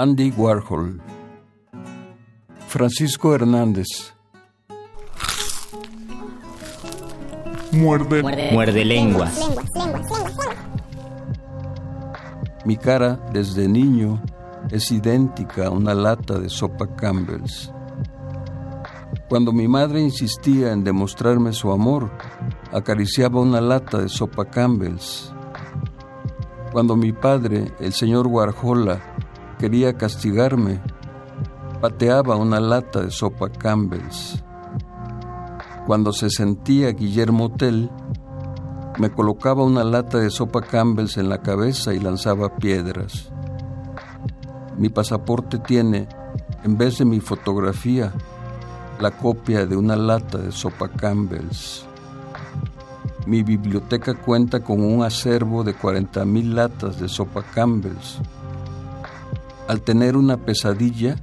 Andy Warhol. Francisco Hernández. Muerde. Muerde lenguas. Mi cara desde niño es idéntica a una lata de sopa Campbell's. Cuando mi madre insistía en demostrarme su amor, acariciaba una lata de sopa Campbell's. Cuando mi padre, el señor Warhola, quería castigarme, pateaba una lata de sopa Campbell's. Cuando se sentía Guillermo Tell, me colocaba una lata de sopa Campbell's en la cabeza y lanzaba piedras. Mi pasaporte tiene, en vez de mi fotografía, la copia de una lata de sopa Campbell's. Mi biblioteca cuenta con un acervo de 40.000 latas de sopa Campbell's. Al tener una pesadilla,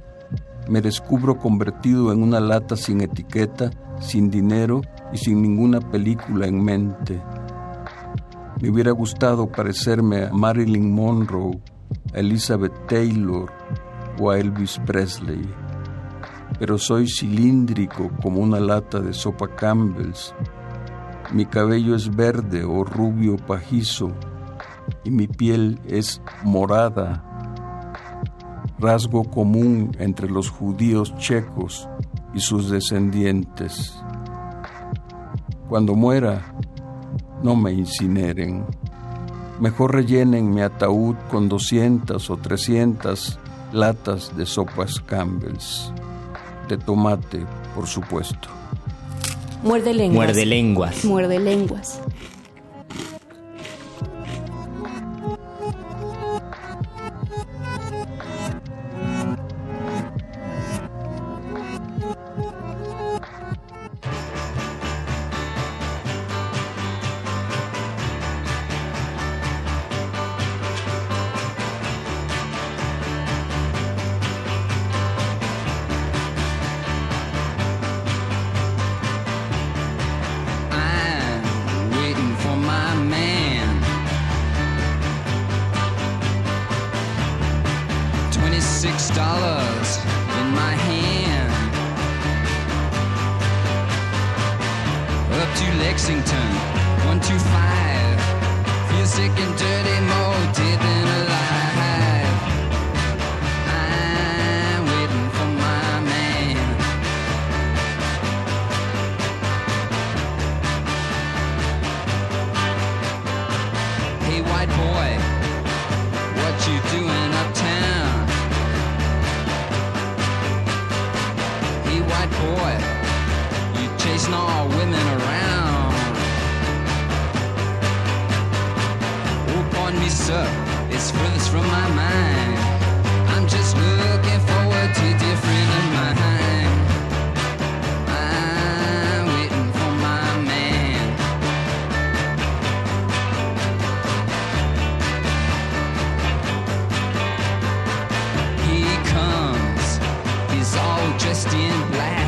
me descubro convertido en una lata sin etiqueta, sin dinero y sin ninguna película en mente. Me hubiera gustado parecerme a Marilyn Monroe, a Elizabeth Taylor o a Elvis Presley, pero soy cilíndrico como una lata de sopa Campbell's. Mi cabello es verde o rubio pajizo y mi piel es morada rasgo común entre los judíos checos y sus descendientes. Cuando muera, no me incineren. Mejor rellenen mi ataúd con 200 o 300 latas de sopas Campbell's. De tomate, por supuesto. Muerde lenguas. Muerde lenguas. Muerde lenguas. dressed in black.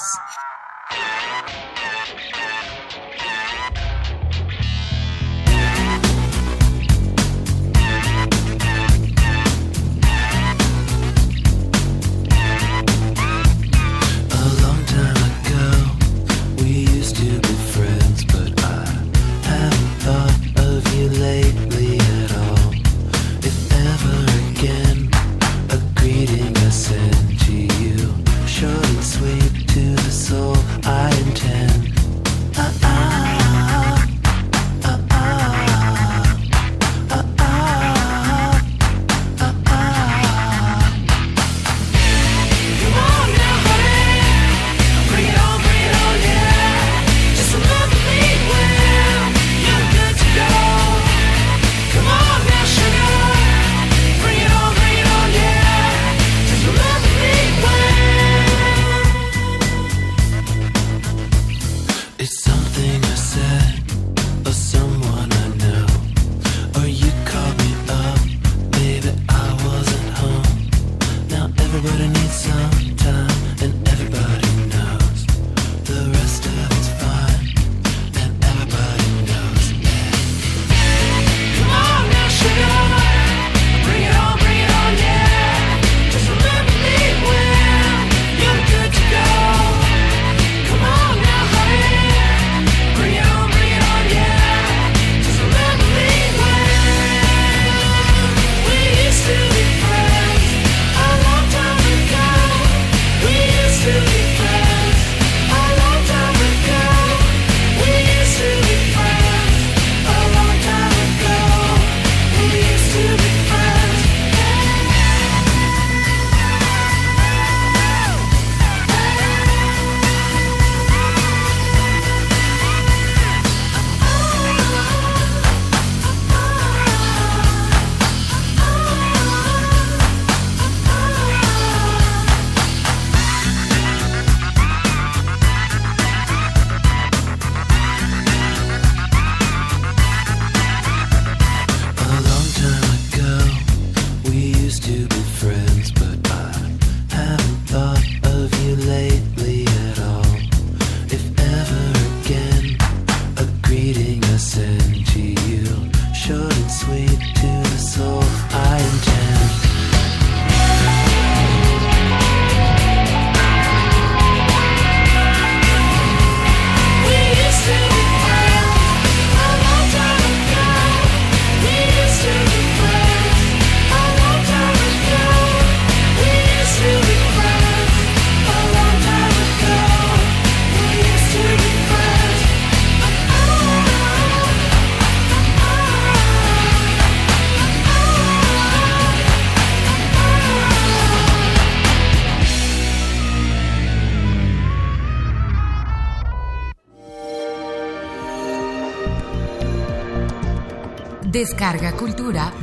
Descarga Cultura.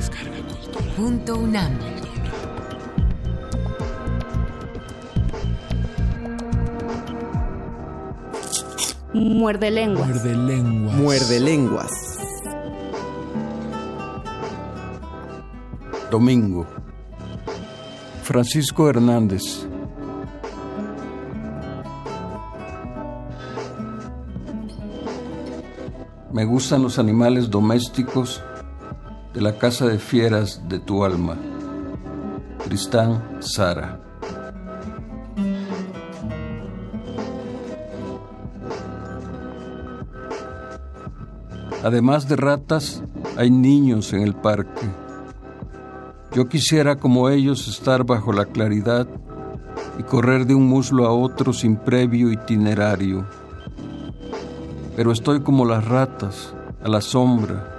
Punto UNAM. Muerde lenguas. Muerde lenguas. Muerde lenguas. Domingo. Francisco Hernández. Me gustan los animales domésticos de la casa de fieras de tu alma. Tristán Sara. Además de ratas, hay niños en el parque. Yo quisiera como ellos estar bajo la claridad y correr de un muslo a otro sin previo itinerario. Pero estoy como las ratas, a la sombra,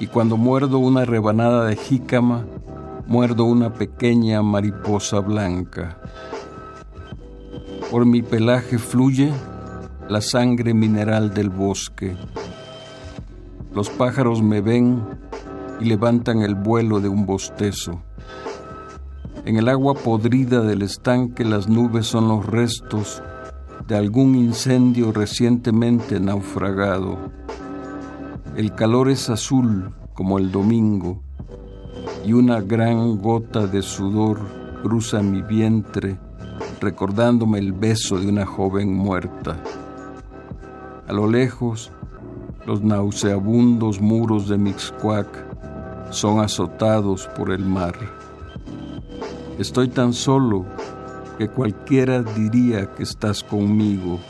y cuando muerdo una rebanada de jícama, muerdo una pequeña mariposa blanca. Por mi pelaje fluye la sangre mineral del bosque. Los pájaros me ven y levantan el vuelo de un bostezo. En el agua podrida del estanque las nubes son los restos de algún incendio recientemente naufragado. El calor es azul como el domingo y una gran gota de sudor cruza mi vientre recordándome el beso de una joven muerta. A lo lejos, los nauseabundos muros de Mixcoac son azotados por el mar. Estoy tan solo que cualquiera diría que estás conmigo.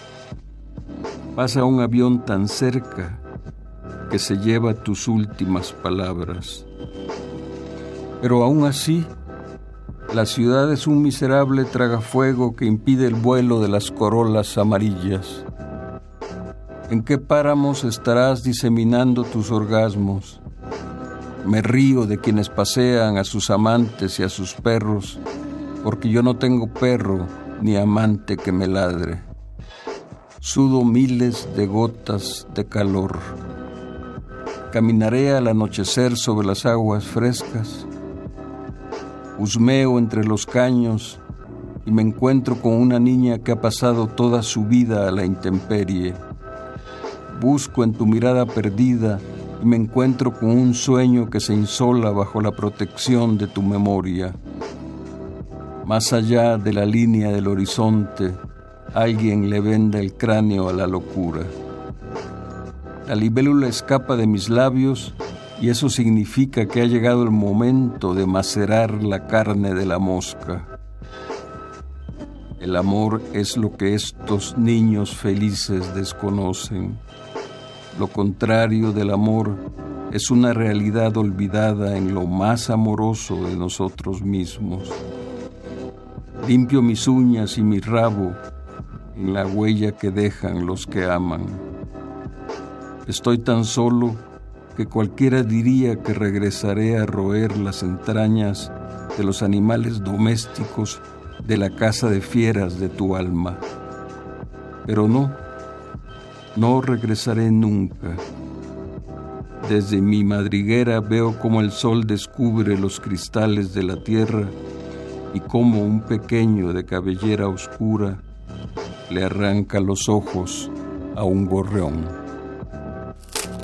Pasa un avión tan cerca que se lleva tus últimas palabras. Pero aún así, la ciudad es un miserable tragafuego que impide el vuelo de las corolas amarillas. ¿En qué páramos estarás diseminando tus orgasmos? Me río de quienes pasean a sus amantes y a sus perros, porque yo no tengo perro ni amante que me ladre. Sudo miles de gotas de calor. Caminaré al anochecer sobre las aguas frescas. Husmeo entre los caños y me encuentro con una niña que ha pasado toda su vida a la intemperie. Busco en tu mirada perdida y me encuentro con un sueño que se insola bajo la protección de tu memoria. Más allá de la línea del horizonte, alguien le venda el cráneo a la locura. La libélula escapa de mis labios y eso significa que ha llegado el momento de macerar la carne de la mosca. El amor es lo que estos niños felices desconocen. Lo contrario del amor es una realidad olvidada en lo más amoroso de nosotros mismos. Limpio mis uñas y mi rabo en la huella que dejan los que aman. Estoy tan solo que cualquiera diría que regresaré a roer las entrañas de los animales domésticos de la casa de fieras de tu alma. Pero no, no regresaré nunca. Desde mi madriguera veo cómo el sol descubre los cristales de la tierra y cómo un pequeño de cabellera oscura le arranca los ojos a un gorrión.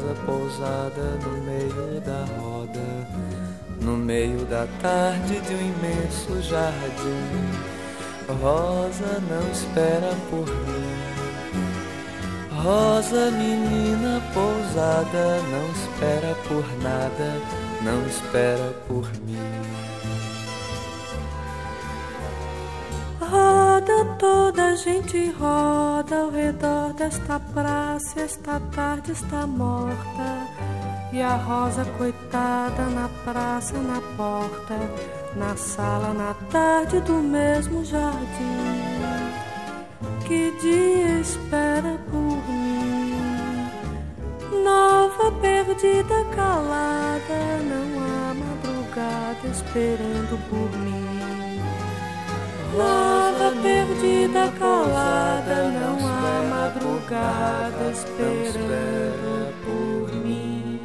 Rosa pousada no meio da roda. No meio da tarde de um imenso jardim. Rosa não espera por mim. Rosa, menina pousada, não espera por nada, não espera por. Gente roda ao redor desta praça. Esta tarde está morta. E a rosa, coitada, na praça, na porta, na sala, na tarde do mesmo jardim. Que dia espera por mim? Nova, perdida, calada, não há madrugada esperando por mim. Nova, perdida, calada, não há madrugada esperando por mim.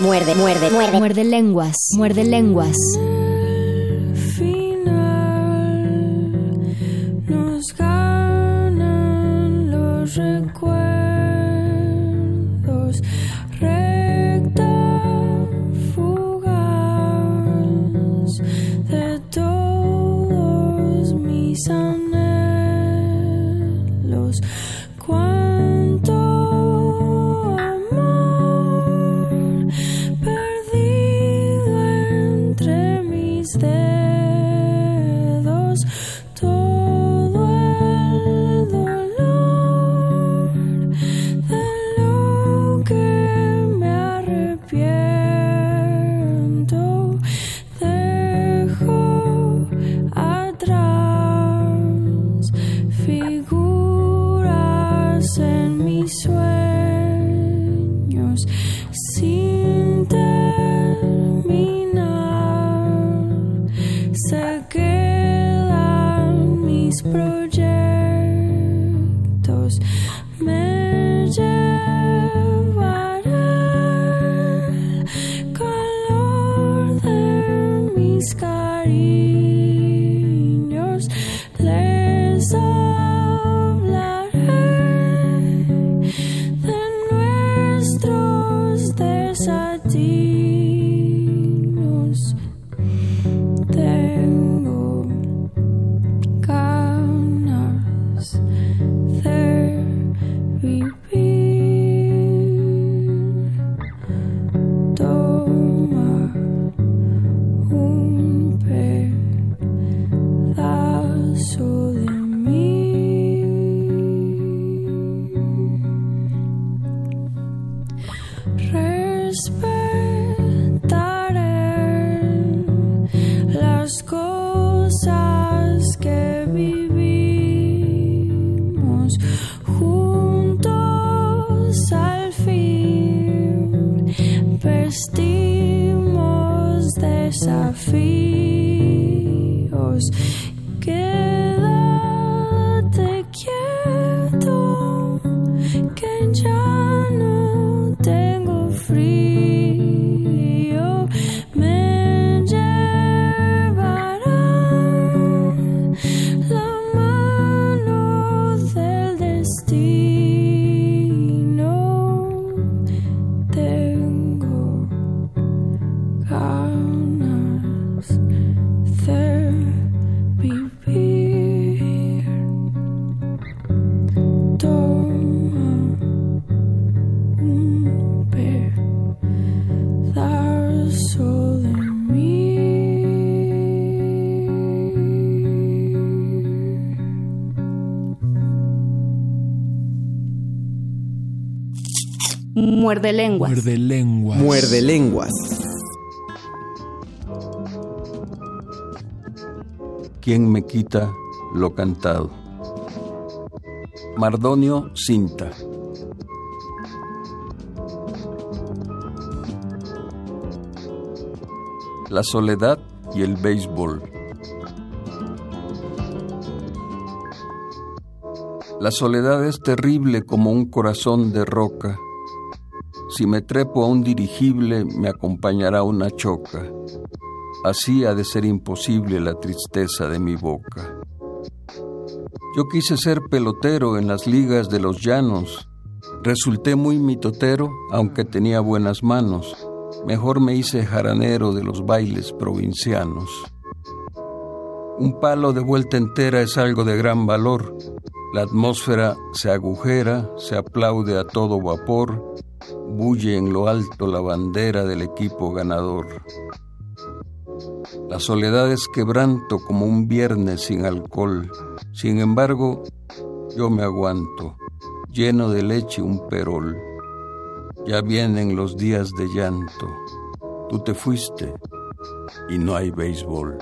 Muerde, muerde, muerde. Muerde lenguas. Muerde lenguas. Muerde lenguas. Muerde lenguas. Muerde lenguas. ¿Quién me quita lo cantado? Mardonio Cinta. La soledad y el béisbol. La soledad es terrible como un corazón de roca. Si me trepo a un dirigible, me acompañará una choca. Así ha de ser imposible la tristeza de mi boca. Yo quise ser pelotero en las ligas de los llanos. Resulté muy mitotero, aunque tenía buenas manos. Mejor me hice jaranero de los bailes provincianos. Un palo de vuelta entera es algo de gran valor. La atmósfera se agujera, se aplaude a todo vapor, bulle en lo alto la bandera del equipo ganador. La soledad es quebranto como un viernes sin alcohol. Sin embargo, yo me aguanto, lleno de leche un perol. Ya vienen los días de llanto. Tú te fuiste y no hay béisbol.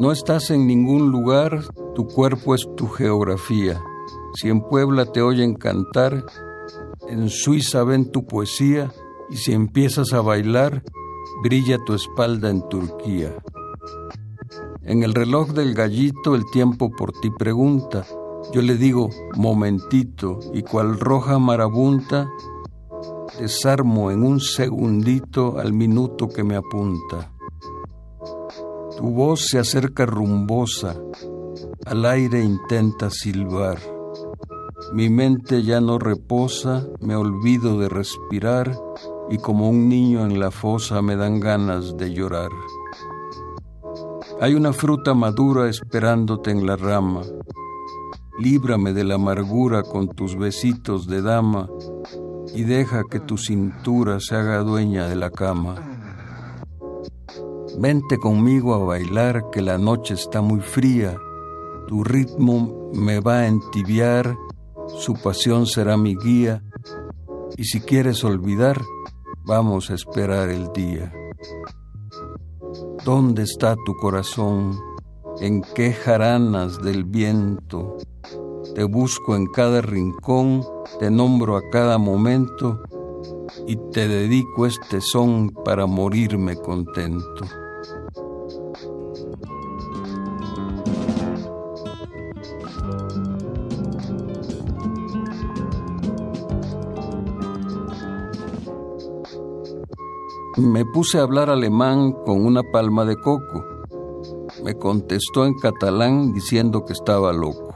No estás en ningún lugar, tu cuerpo es tu geografía. Si en Puebla te oyen cantar, en Suiza ven tu poesía y si empiezas a bailar, brilla tu espalda en Turquía. En el reloj del gallito el tiempo por ti pregunta. Yo le digo, momentito, y cual roja marabunta, desarmo en un segundito al minuto que me apunta. Tu voz se acerca rumbosa, al aire intenta silbar. Mi mente ya no reposa, me olvido de respirar y como un niño en la fosa me dan ganas de llorar. Hay una fruta madura esperándote en la rama. Líbrame de la amargura con tus besitos de dama y deja que tu cintura se haga dueña de la cama. Vente conmigo a bailar que la noche está muy fría. Tu ritmo me va a entibiar, su pasión será mi guía. Y si quieres olvidar, vamos a esperar el día. ¿Dónde está tu corazón? ¿En qué jaranas del viento? Te busco en cada rincón, te nombro a cada momento y te dedico este son para morirme contento. Me puse a hablar alemán con una palma de coco. Me contestó en catalán diciendo que estaba loco.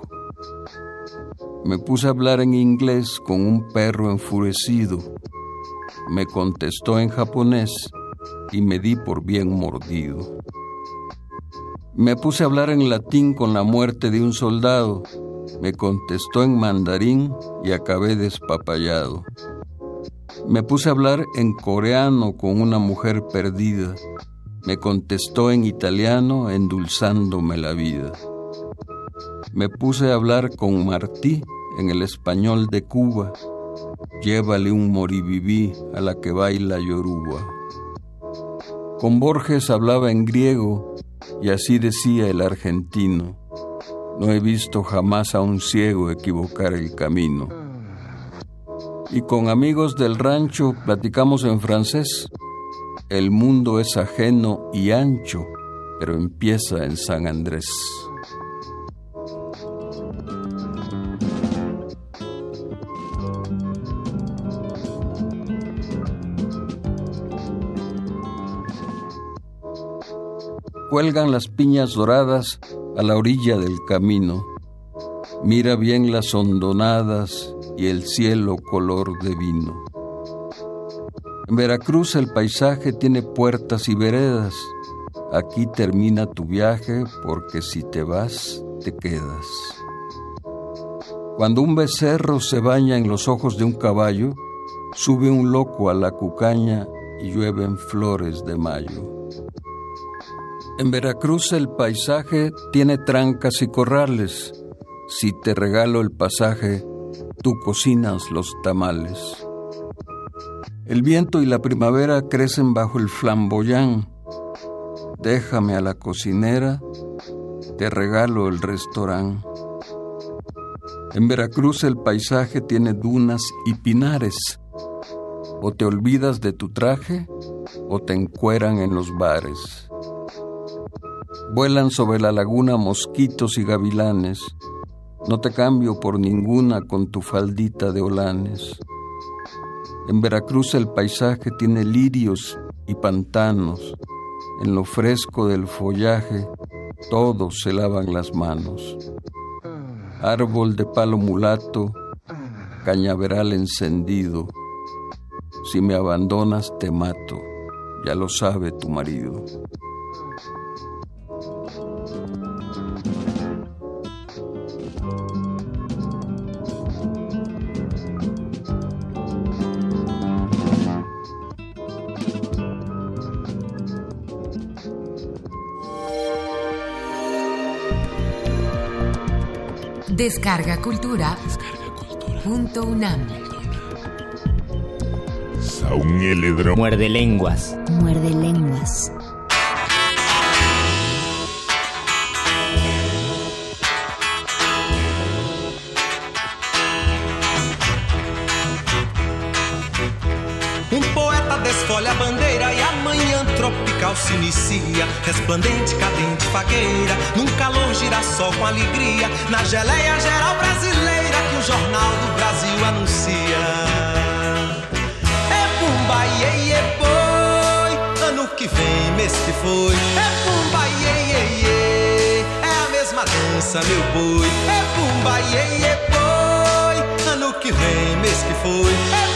Me puse a hablar en inglés con un perro enfurecido. Me contestó en japonés y me di por bien mordido. Me puse a hablar en latín con la muerte de un soldado. Me contestó en mandarín y acabé despapallado. Me puse a hablar en coreano con una mujer perdida. Me contestó en italiano endulzándome la vida. Me puse a hablar con Martí en el español de Cuba. Llévale un moribibí a la que baila Yoruba. Con Borges hablaba en griego y así decía el argentino. No he visto jamás a un ciego equivocar el camino y con amigos del rancho platicamos en francés. El mundo es ajeno y ancho, pero empieza en San Andrés. Cuelgan las piñas doradas a la orilla del camino. Mira bien las hondonadas y el cielo color de vino. En Veracruz el paisaje tiene puertas y veredas. Aquí termina tu viaje porque si te vas, te quedas. Cuando un becerro se baña en los ojos de un caballo, sube un loco a la cucaña y llueven flores de mayo. En Veracruz el paisaje tiene trancas y corrales. Si te regalo el pasaje, tú cocinas los tamales. El viento y la primavera crecen bajo el flamboyán. Déjame a la cocinera, te regalo el restaurante. En Veracruz el paisaje tiene dunas y pinares. O te olvidas de tu traje o te encueran en los bares. Vuelan sobre la laguna mosquitos y gavilanes. No te cambio por ninguna con tu faldita de olanes. En Veracruz el paisaje tiene lirios y pantanos. En lo fresco del follaje todos se lavan las manos. Árbol de palo mulato, cañaveral encendido. Si me abandonas te mato, ya lo sabe tu marido. Descarga Cultura. Punto UNAM. Muerde lenguas. Muerde lenguas. Se inicia. Resplandente, cadente, fagueira, num calor girassol com alegria. Na geleia geral brasileira que o Jornal do Brasil anuncia. É pumba, iê, iê, boi, ano que vem, mês que foi. É pumba, iê, iê, iê, é a mesma dança, meu boi. É pumba, iê, iê, boi, ano que vem, mês que foi. É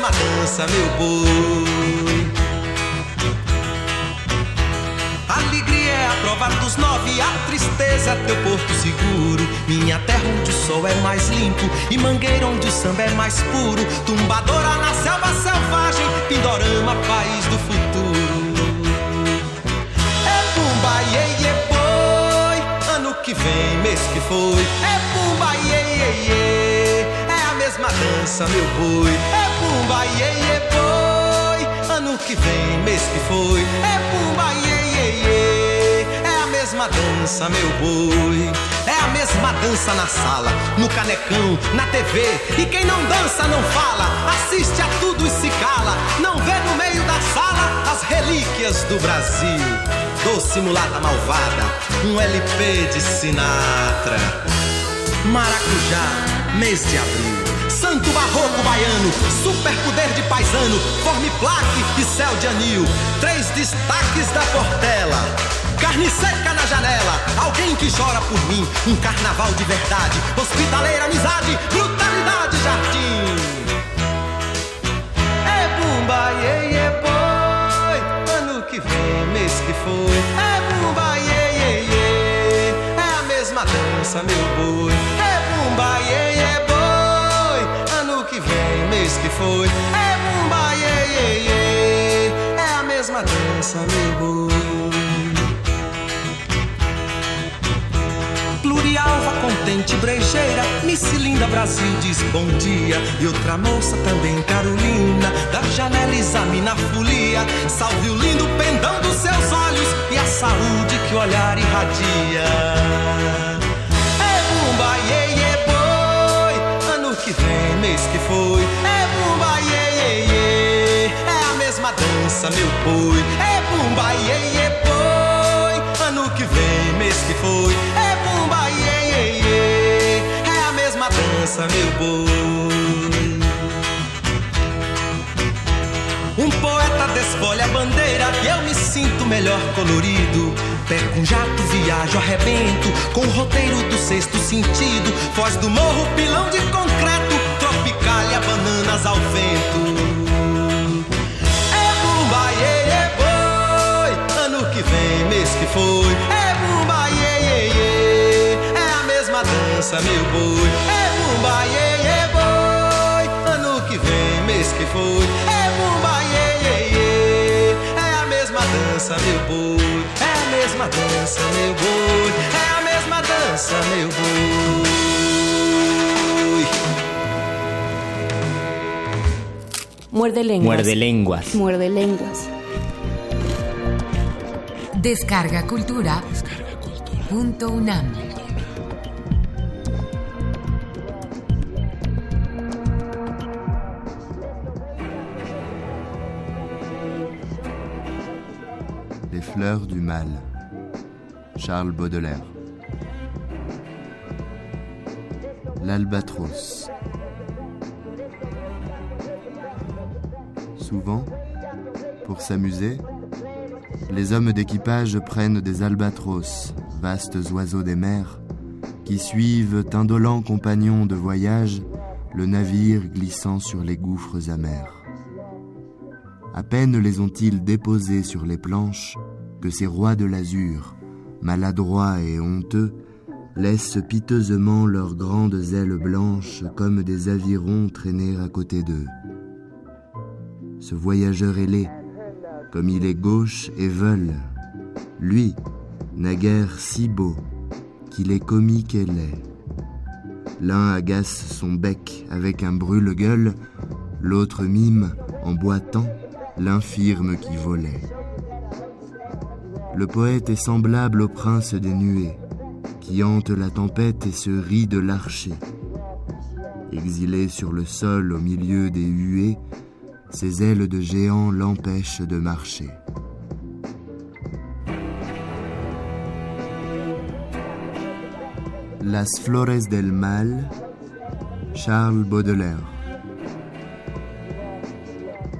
mesma dança, meu boi. Alegria é a prova dos nove, a tristeza é teu porto seguro. Minha terra onde o sol é mais limpo e mangueira onde o samba é mais puro. Tumbadora na selva selvagem, Pindorama, país do futuro. É pumba, iê, iê, boi, ano que vem, mês que foi. É pumba, iê, iê, iê, mesma dança, meu boi. É pumba, iê, iê, boi, ano que vem, mês que foi. É pumba, iê, iê, iê, é a mesma dança, meu boi. É a mesma dança na sala, no canecão, na TV. E quem não dança não fala, assiste a tudo e se cala. Não vê no meio da sala as relíquias do Brasil. Doce mulata malvada, um LP de Sinatra. Maracujá, mês de abril. Santo barroco baiano, super poder de paisano, forme plaque e céu de anil. Três destaques da Portela. Carne seca na janela, alguém que chora por mim. Um carnaval de verdade, hospitaleira amizade, brutalidade jardim. É bumba, iê, iê, boi, ano que vem, mês que foi. É bumba, iê, é a mesma dança, meu boi. É bumba, iê, que foi. É bumba, iê, iê, iê, é a mesma dança, meu boi. Plurialva, contente, brejeira, Miss Linda Brasil diz bom dia. E outra moça também, Carolina, da janela examina a folia. Salve o lindo pendão dos seus olhos e a saúde que o olhar irradia. É bumba, iê, iê, boi, ano que vem, mês que foi. É dança, meu boi. É bumba, iê, iê, boi, ano que vem, mês que foi. É bumba, iê, iê, iê, é a mesma dança, meu boi. Um poeta desfolha a bandeira e eu me sinto melhor colorido. Pego um jato, viajo, arrebento com o roteiro do sexto sentido. Foz do morro, pilão de concreto, tropicália, bananas ao vento. Mês que foi. É bumba, iê, iê, iê, é a mesma dança, meu boi. É bumba, iê, iê, boi, ano que vem, mês que foi. É bumba, iê, iê, iê, é a mesma dança, meu boi. É a mesma dança, meu boi. É a mesma dança, meu boi. Muerde lenguas. Muerde lenguas. Muerde lenguas. Descarga Punto Les fleurs du mal. Charles Baudelaire. L'albatros. Souvent, pour s'amuser, les hommes d'équipage prennent des albatros, vastes oiseaux des mers, qui suivent, indolents compagnons de voyage, le navire glissant sur les gouffres amers. À peine les ont-ils déposés sur les planches que ces rois de l'azur, maladroits et honteux, laissent piteusement leurs grandes ailes blanches comme des avirons traîner à côté d'eux. Ce voyageur ailé, comme il est gauche et veule, lui, naguère si beau, qu'il est comique et laid. L'un agace son bec avec un brûle-gueule, l'autre mime, en boitant, l'infirme qui volait. Le poète est semblable au prince des nuées, qui hante la tempête et se rit de l'archer. Exilé sur le sol au milieu des huées, ses ailes de géant l'empêchent de marcher. Las Flores del Mal, Charles Baudelaire.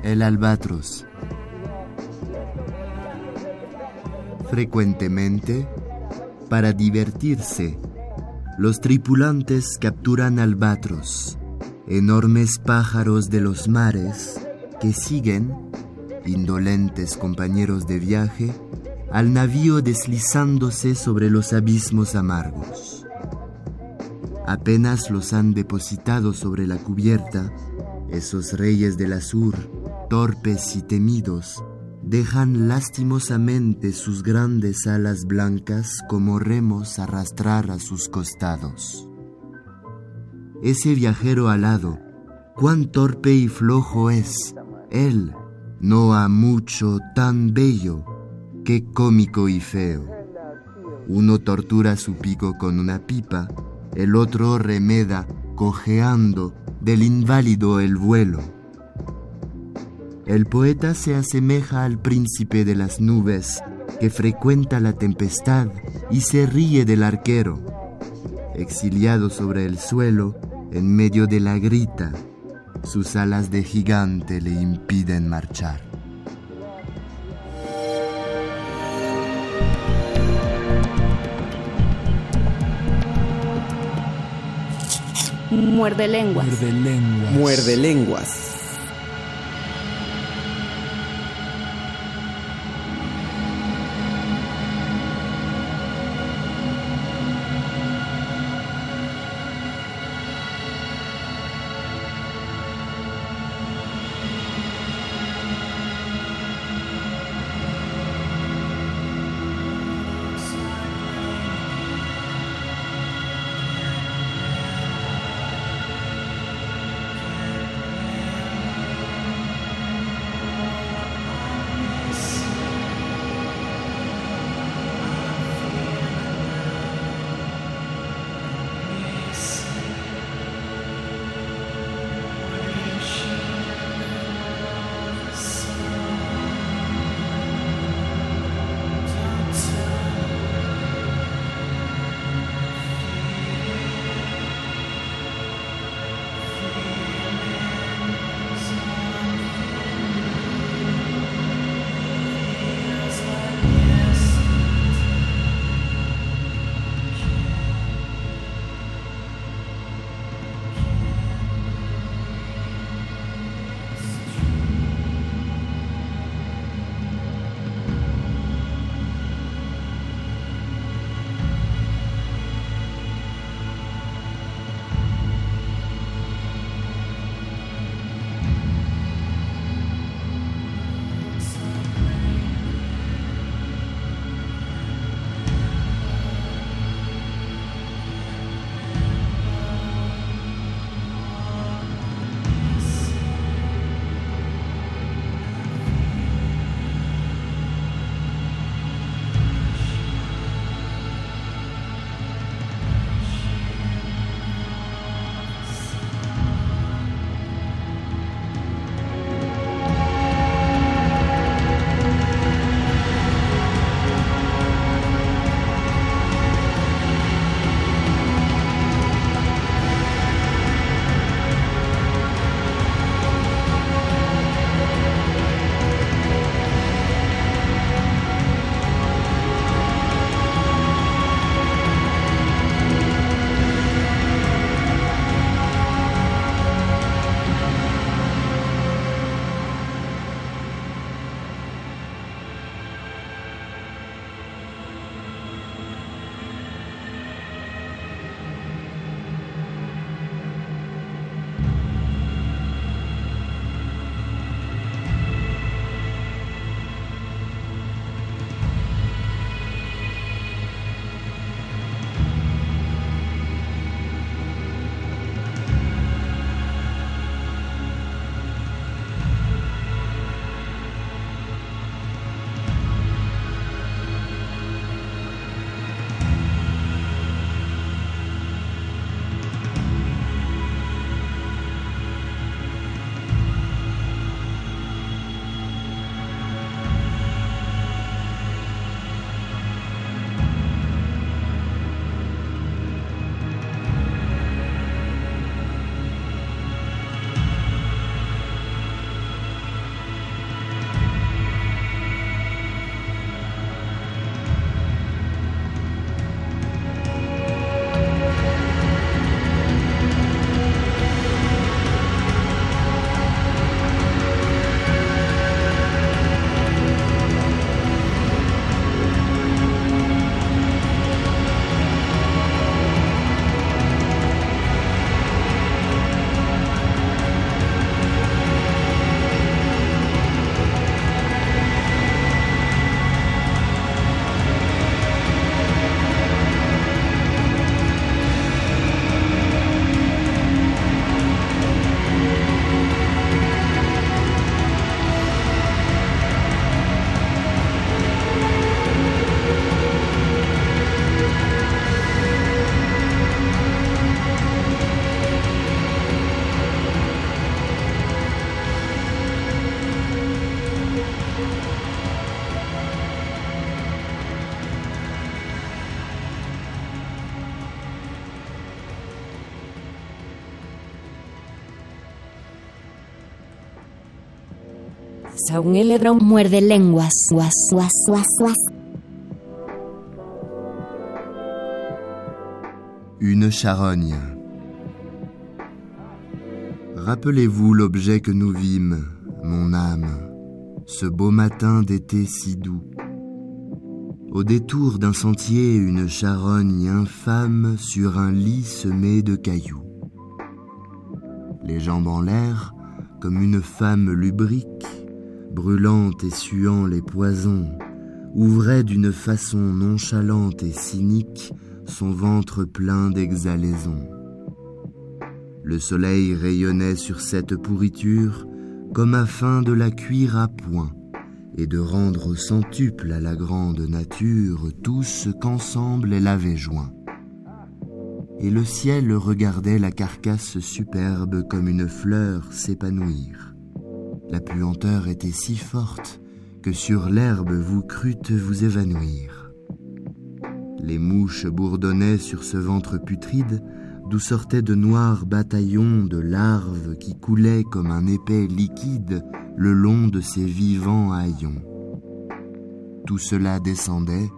El albatros. Frecuentemente, para divertirse, los tripulantes capturan albatros, enormes pájaros de los mares que siguen, indolentes compañeros de viaje, al navío deslizándose sobre los abismos amargos. Apenas los han depositado sobre la cubierta, esos reyes del azur, torpes y temidos, dejan lastimosamente sus grandes alas blancas como remos arrastrar a sus costados. Ese viajero alado, cuán torpe y flojo es, él, no ha mucho tan bello, qué cómico y feo. Uno tortura su pico con una pipa, el otro remeda, cojeando, del inválido el vuelo. El poeta se asemeja al príncipe de las nubes que frecuenta la tempestad y se ríe del arquero, exiliado sobre el suelo en medio de la grita. Sus alas de gigante le impiden marchar. Muerde lenguas. Muerde lenguas. Muerde lenguas. Muerde lenguas. Guas, guas, guas, guas. Une charogne. Rappelez-vous l'objet que nous vîmes, mon âme, ce beau matin d'été si doux. Au détour d'un sentier, une charogne infâme sur un lit semé de cailloux. Les jambes en l'air, comme une femme lubrique, brûlante et suant les poisons, ouvrait d'une façon nonchalante et cynique son ventre plein d'exhalaisons. Le soleil rayonnait sur cette pourriture comme afin de la cuire à point et de rendre centuple à la grande nature tout ce qu'ensemble elle avait joint. Et le ciel regardait la carcasse superbe comme une fleur s'épanouir. La puanteur était si forte que sur l'herbe vous crûtes vous évanouir. Les mouches bourdonnaient sur ce ventre putride d'où sortaient de noirs bataillons de larves qui coulaient comme un épais liquide le long de ces vivants haillons. Tout cela descendait,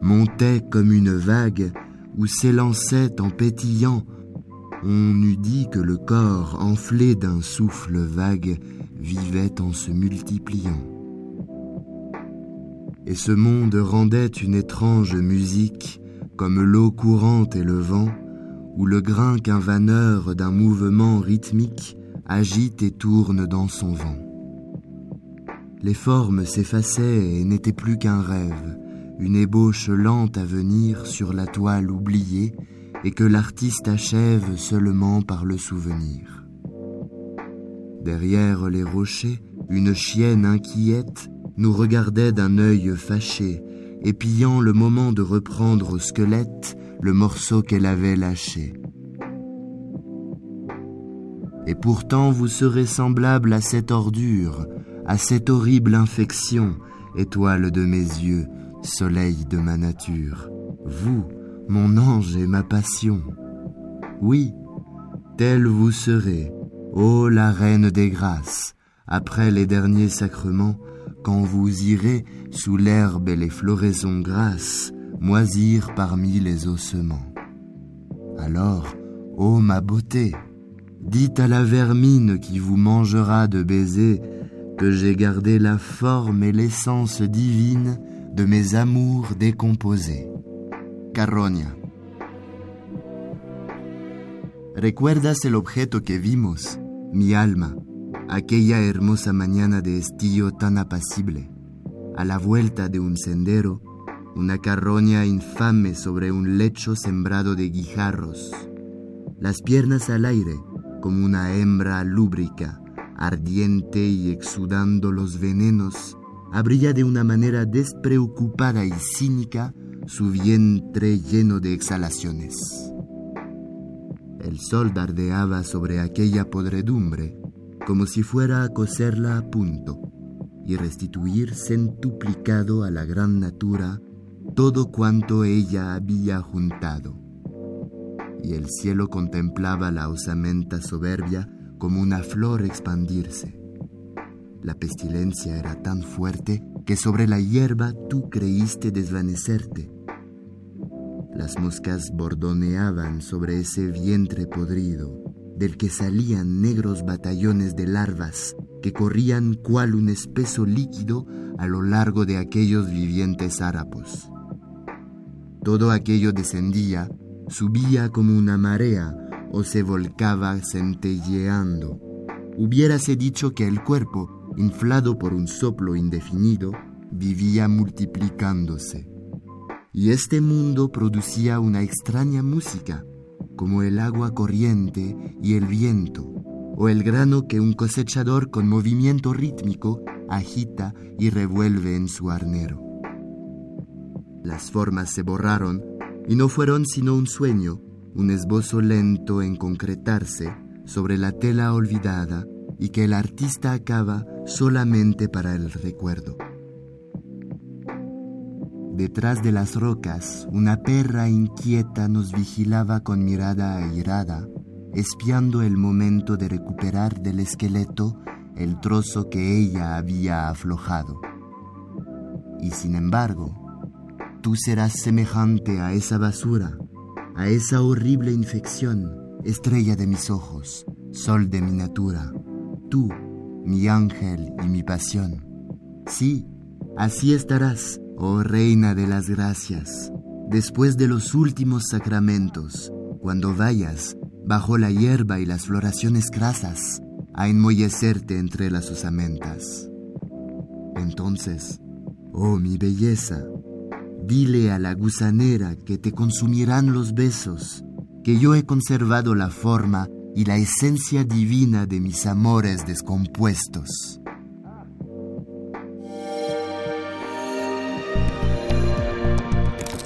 montait comme une vague ou s'élançait en pétillant. On eût dit que le corps enflé d'un souffle vague vivait en se multipliant. Et ce monde rendait une étrange musique, comme l'eau courante et le vent, où le grain qu'un vanneur d'un mouvement rythmique agite et tourne dans son vent. Les formes s'effaçaient et n'étaient plus qu'un rêve, une ébauche lente à venir sur la toile oubliée et que l'artiste achève seulement par le souvenir. Derrière les rochers, une chienne inquiète nous regardait d'un œil fâché, épiant le moment de reprendre au squelette le morceau qu'elle avait lâché. Et pourtant vous serez semblable à cette ordure, à cette horrible infection, étoile de mes yeux, soleil de ma nature, vous, mon ange et ma passion. Oui, telle vous serez, ô la reine des grâces, après les derniers sacrements, quand vous irez sous l'herbe et les floraisons grasses, moisir parmi les ossements. Alors, ô ma beauté, dites à la vermine qui vous mangera de baisers que j'ai gardé la forme et l'essence divine de mes amours décomposés. Carroña. ¿Recuerdas el objeto que vimos, mi alma, aquella hermosa mañana de estío tan apacible, a la vuelta de un sendero, una carroña infame sobre un lecho sembrado de guijarros, las piernas al aire como una hembra lúbrica, ardiente y exudando los venenos, abría de una manera despreocupada y cínica su vientre lleno de exhalaciones. El sol dardeaba sobre aquella podredumbre como si fuera a coserla a punto y restituir centuplicado a la gran natura todo cuanto ella había juntado. Y el cielo contemplaba la osamenta soberbia como una flor expandirse. La pestilencia era tan fuerte que sobre la hierba tú creíste desvanecerte. Las moscas bordoneaban sobre ese vientre podrido, del que salían negros batallones de larvas que corrían cual un espeso líquido a lo largo de aquellos vivientes hárapos. Todo aquello descendía, subía como una marea o se volcaba centelleando. Hubiérase dicho que el cuerpo, inflado por un soplo indefinido, vivía multiplicándose. Y este mundo producía una extraña música, como el agua corriente y el viento, o el grano que un cosechador con movimiento rítmico agita y revuelve en su arnero. Las formas se borraron y no fueron sino un sueño, un esbozo lento en concretarse sobre la tela olvidada y que el artista acaba solamente para el recuerdo. Detrás de las rocas, una perra inquieta nos vigilaba con mirada airada, espiando el momento de recuperar del esqueleto el trozo que ella había aflojado. Y sin embargo, tú serás semejante a esa basura, a esa horrible infección, estrella de mis ojos, sol de mi natura, tú, mi ángel y mi pasión. Sí, así estarás, oh reina de las gracias, después de los últimos sacramentos, cuando vayas bajo la hierba y las floraciones crasas a enmollecerte entre las osamentas. Entonces, oh mi belleza, dile a la gusanera que te consumirán los besos, que yo he conservado la forma y la esencia divina de mis amores descompuestos.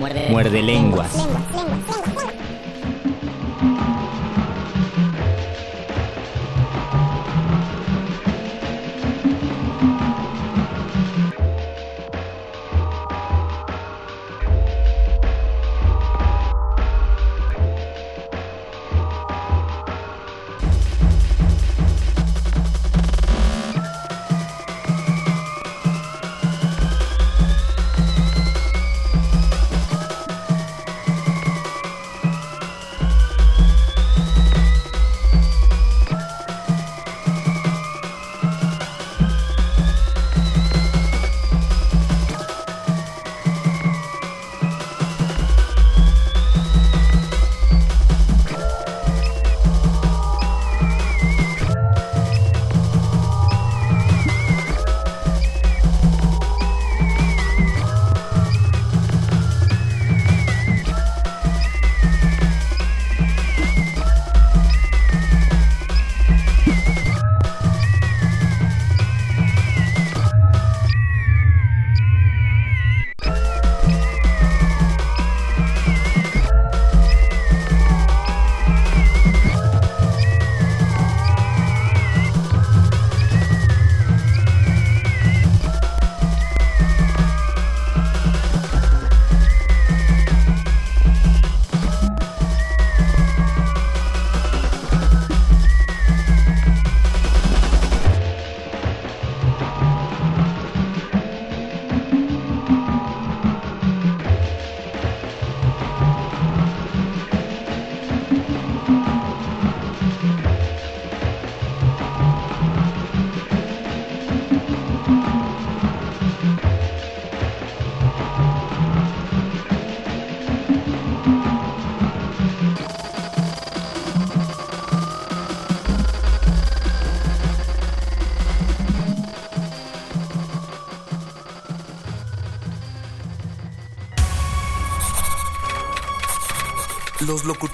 Muerde, lenguas.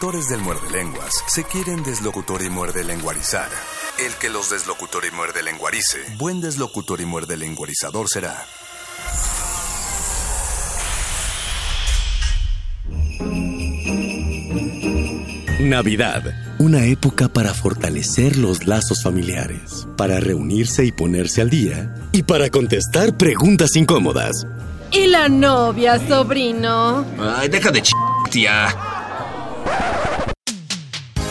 Locutores del muerde lenguas se quieren deslocutor y muerde lenguarizar. El que los deslocutor y muerde lenguarice, buen deslocutor y muerde lenguarizador será. Navidad, una época para fortalecer los lazos familiares, para reunirse y ponerse al día y para contestar preguntas incómodas. ¿Y la novia, sobrino? Ay, deja de ch... tía.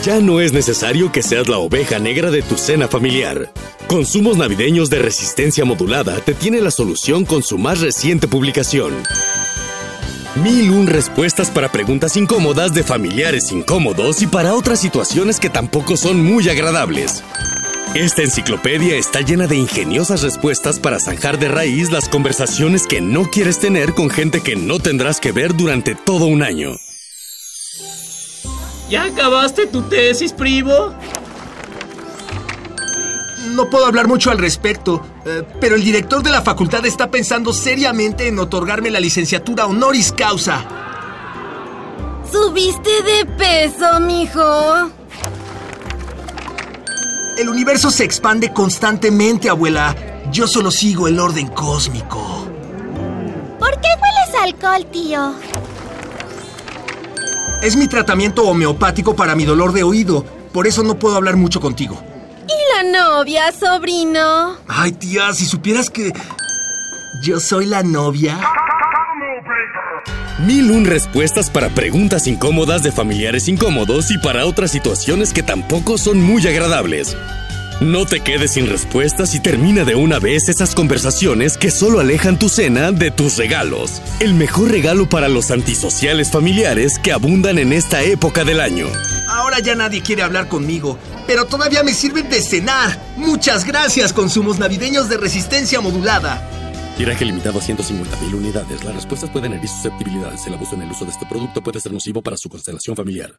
Ya no es necesario que seas la oveja negra de tu cena familiar. Consumos navideños de resistencia modulada te tiene la solución con su más reciente publicación. Mil un respuestas para preguntas incómodas de familiares incómodos y para otras situaciones que tampoco son muy agradables. Esta enciclopedia está llena de ingeniosas respuestas para zanjar de raíz las conversaciones que no quieres tener con gente que no tendrás que ver durante todo un año. ¿Ya acabaste tu tesis, primo? No puedo hablar mucho al respecto, eh, pero el director de la facultad está pensando seriamente en otorgarme la licenciatura honoris causa. ¿Subiste de peso, mijo? El universo se expande constantemente, abuela. Yo solo sigo el orden cósmico. ¿Por qué hueles alcohol, tío? Es mi tratamiento homeopático para mi dolor de oído. Por eso no puedo hablar mucho contigo. ¿Y la novia, sobrino? Ay, tía, si supieras que... Yo soy la novia. Mil un respuestas para preguntas incómodas de familiares incómodos y para otras situaciones que tampoco son muy agradables. No te quedes sin respuestas y termina de una vez esas conversaciones que solo alejan tu cena de tus regalos. El mejor regalo para los antisociales familiares que abundan en esta época del año. Ahora ya nadie quiere hablar conmigo, pero todavía me sirven de cenar. Muchas gracias, consumos navideños de resistencia modulada. Tiraje limitado a 150.000 unidades. Las respuestas pueden herir susceptibilidades. El abuso en el uso de este producto puede ser nocivo para su constelación familiar.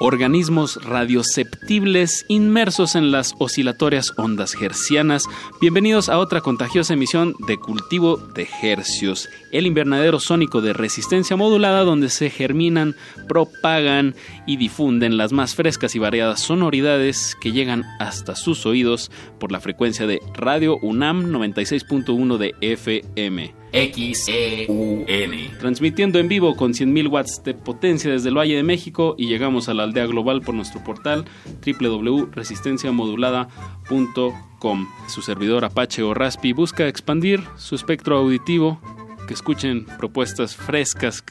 Organismos radioceptibles inmersos en las oscilatorias ondas hercianas. Bienvenidos a otra contagiosa emisión de Cultivo de Hercios, el invernadero sónico de resistencia modulada donde se germinan, propagan y difunden las más frescas y variadas sonoridades que llegan hasta sus oídos por la frecuencia de Radio UNAM 96.1 de FM. XEUN. Transmitiendo en vivo con 100.000 watts de potencia desde el Valle de México y llegamos a la aldea global por nuestro portal www.resistenciamodulada.com. Su servidor Apache o Raspi busca expandir su espectro auditivo, que escuchen propuestas frescas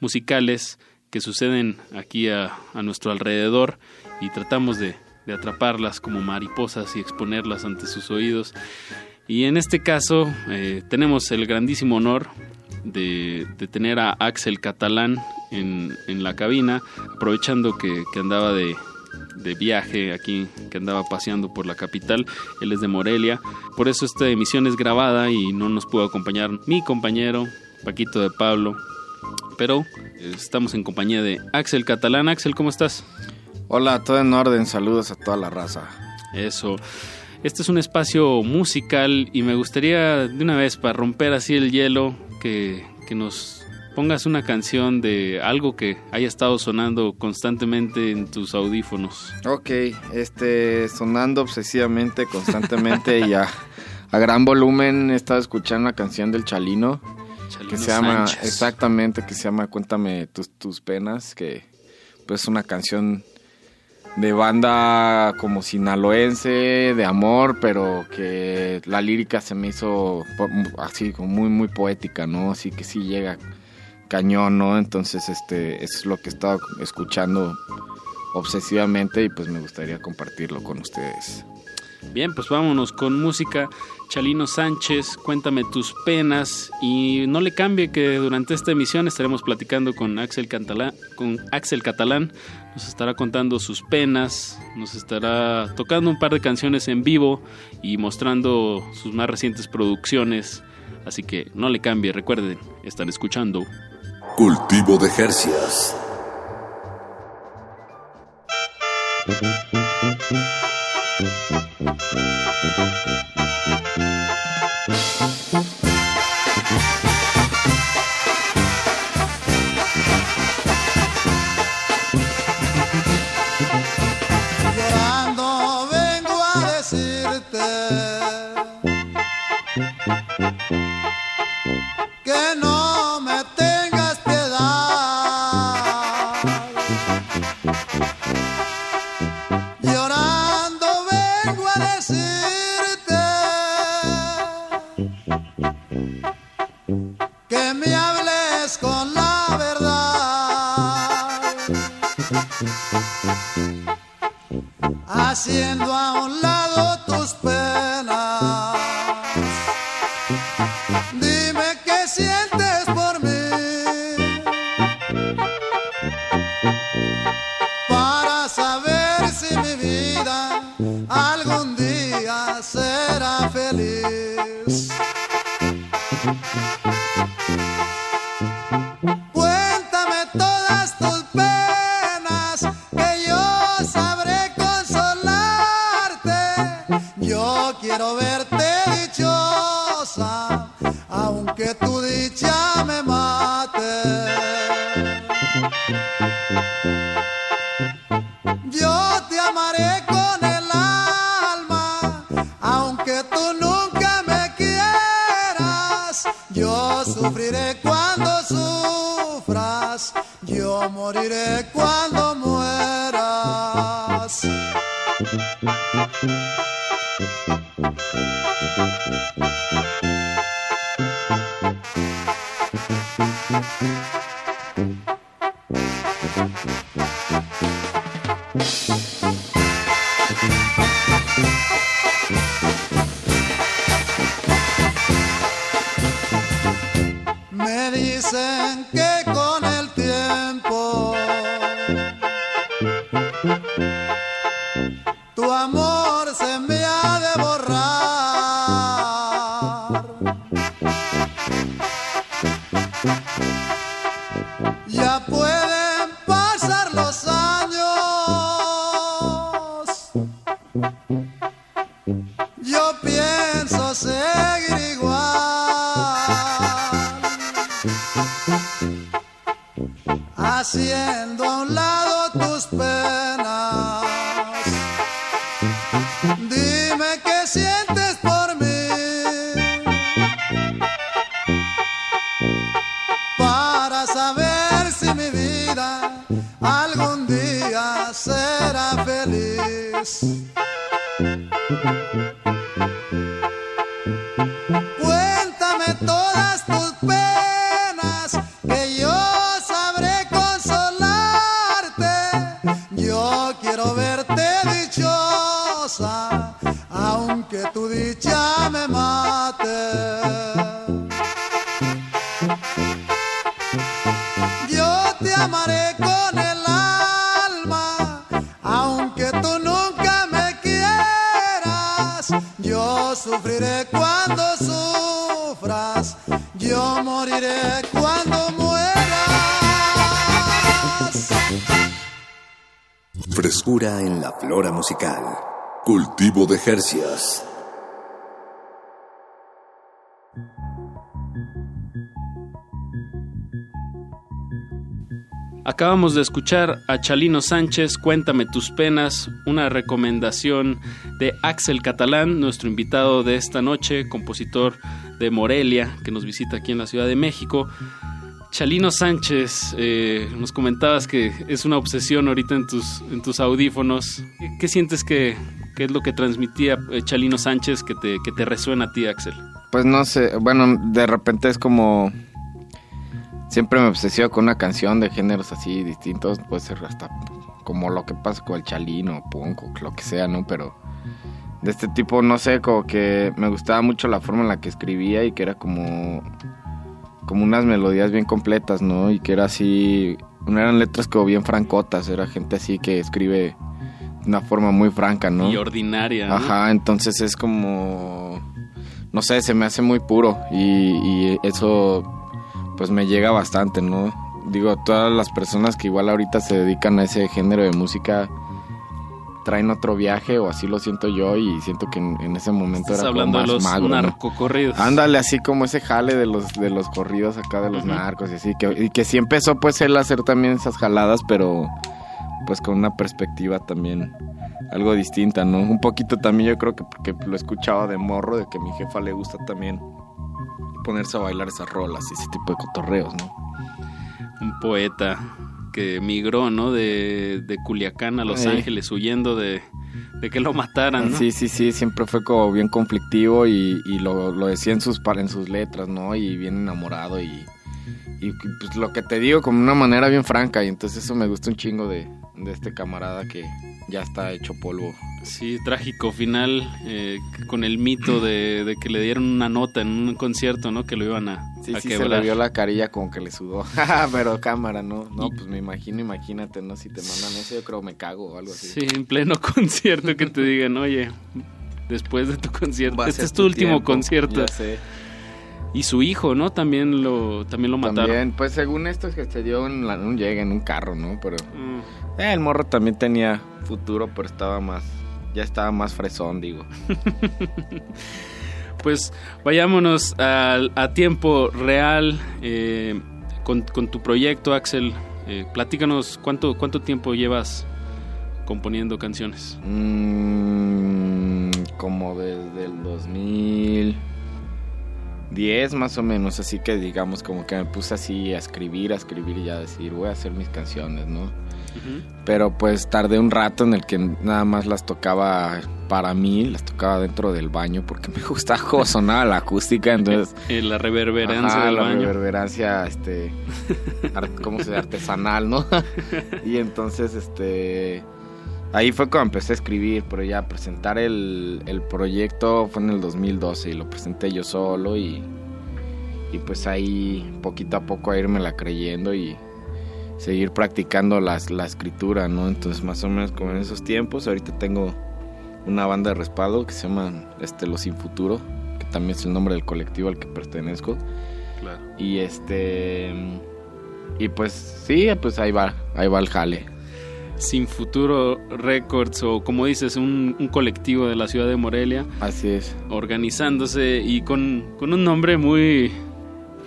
musicales que suceden aquí a, a nuestro alrededor y tratamos de, de atraparlas como mariposas y exponerlas ante sus oídos. Y en este caso eh, tenemos el grandísimo honor de, de, tener a Axel Catalán en, en la cabina, aprovechando que, que andaba de, de, viaje aquí, que andaba paseando por la capital. Él es de Morelia. Por eso esta emisión es grabada y no nos pudo acompañar mi compañero, Paquito de Pablo. Pero estamos en compañía de Axel Catalán. Axel, ¿cómo estás? Hola, todo en orden. Saludos a toda la raza. Eso. Este es un espacio musical y me gustaría de una vez para romper así el hielo que, que, nos pongas una canción de algo que haya estado sonando constantemente en tus audífonos. Ok, este sonando obsesivamente, constantemente y a, a, gran volumen he estado escuchando la canción del Chalino, Chalino que se llama Sánchez. exactamente que se llama Cuéntame tus, tus penas, que pues es una canción de banda como sinaloense, de amor, pero que la lírica se me hizo así como muy muy poética, ¿no? Así que sí llega cañón, ¿no? Entonces este es lo que he estado escuchando obsesivamente y pues me gustaría compartirlo con ustedes. Bien, pues vámonos con música. Chalino Sánchez, cuéntame tus penas y no le cambie que durante esta emisión estaremos platicando con Axel, con Axel Catalán. Nos estará contando sus penas, nos estará tocando un par de canciones en vivo y mostrando sus más recientes producciones. Así que no le cambie, recuerden, están escuchando Cultivo de Jercias. Haciendo a un En la flora musical. Cultivo de Jercias. Acabamos de escuchar a Chalino Sánchez, Cuéntame tus penas, una recomendación de Axel Catalán, nuestro invitado de esta noche, compositor de Morelia, que nos visita aquí en la Ciudad de México. Chalino Sánchez, eh, nos comentabas que es una obsesión ahorita en tus, en tus audífonos. ¿Qué, sientes que, que es lo que transmitía eh, Chalino Sánchez que te, que te resuena a ti, Axel? Pues no sé, bueno, de repente es como... Siempre me obsesiono con una canción de géneros así distintos, puede ser hasta como lo que pasa con el chalino, punk, o lo que sea, ¿no? Pero de este tipo, no sé, como que me gustaba mucho la forma en la que escribía y que era como como unas melodías bien completas, ¿no? Y que era así, no eran letras como bien francotas, era gente así que escribe de una forma muy franca, ¿no? Y ordinaria. ¿no? Ajá, entonces es como, no sé, se me hace muy puro y, y eso pues me llega bastante, ¿no? Digo, todas las personas que igual ahorita se dedican a ese género de música traen otro viaje o así lo siento yo y siento que en, en ese momento Estás era como hablando de más los magro, ¿no? narcocorridos. Ándale, así como ese jale de los de los corridos acá de los narcos y así que y que sí empezó pues él a hacer también esas jaladas, pero pues con una perspectiva también algo distinta, ¿no? Un poquito también yo creo que porque lo escuchaba de morro de que a mi jefa le gusta también ponerse a bailar esas rolas y ese tipo de cotorreos, ¿no? Un poeta que migró, ¿no? De, de Culiacán a Los Sí. Ángeles huyendo de, de que lo mataran, ¿no? Sí, sí, sí, siempre fue como bien conflictivo y, y lo, lo decía en sus, en sus letras, ¿no? Y bien enamorado y, y pues lo que te digo como una manera bien franca y entonces eso me gusta un chingo de, de este camarada que ya está hecho polvo. Sí, trágico final eh, con el mito de, de que le dieron una nota en un concierto, ¿no? Que lo iban a, Sí, a sí, se quebrar. le vio la carilla como que le sudó. Pero cámara, ¿no? No, pues me imagino, imagínate, ¿no? Si te mandan eso, yo creo me cago o algo así. Sí, en pleno concierto que te digan, oye, después de tu concierto, este es tu tu último tiempo, concierto. ya sé. Y su hijo, ¿no? También lo, también lo mataron. También, pues según esto es que se dio en la- un llegue en un carro, ¿no? Pero Mm. Eh, el morro también tenía futuro, pero estaba más, ya estaba más fresón, digo. Pues vayámonos al- a, tiempo real eh, con, con tu proyecto, Axel. Eh, platícanos cuánto, cuánto tiempo llevas componiendo canciones. Mm, como desde el 2010 más o menos, así que digamos como que me puse así a escribir, a escribir y ya decir, voy a hacer mis canciones, ¿no? Pero pues tardé un rato en el que nada más las tocaba para mí, las tocaba dentro del baño porque me gustaba cómo sonaba la acústica, entonces... La reverberancia Ajá, del la baño. reverberancia, este, ¿cómo se dice? Artesanal, ¿no? y entonces, este, ahí fue cuando empecé a escribir, pero ya presentar el, el proyecto fue en el 2012 y lo presenté yo solo y, y pues ahí poquito a poco a irme la creyendo y seguir practicando las, la escritura, ¿no? Entonces más o menos como en esos tiempos, ahorita tengo una banda de respaldo que se llama este, Los Sin Futuro, que también es el nombre del colectivo al que pertenezco. Claro. Y este. Y pues sí, pues ahí va, ahí va el jale. Sin Futuro Records o como dices, un, un colectivo de la ciudad de Morelia. Así es. Organizándose y con, con un nombre muy,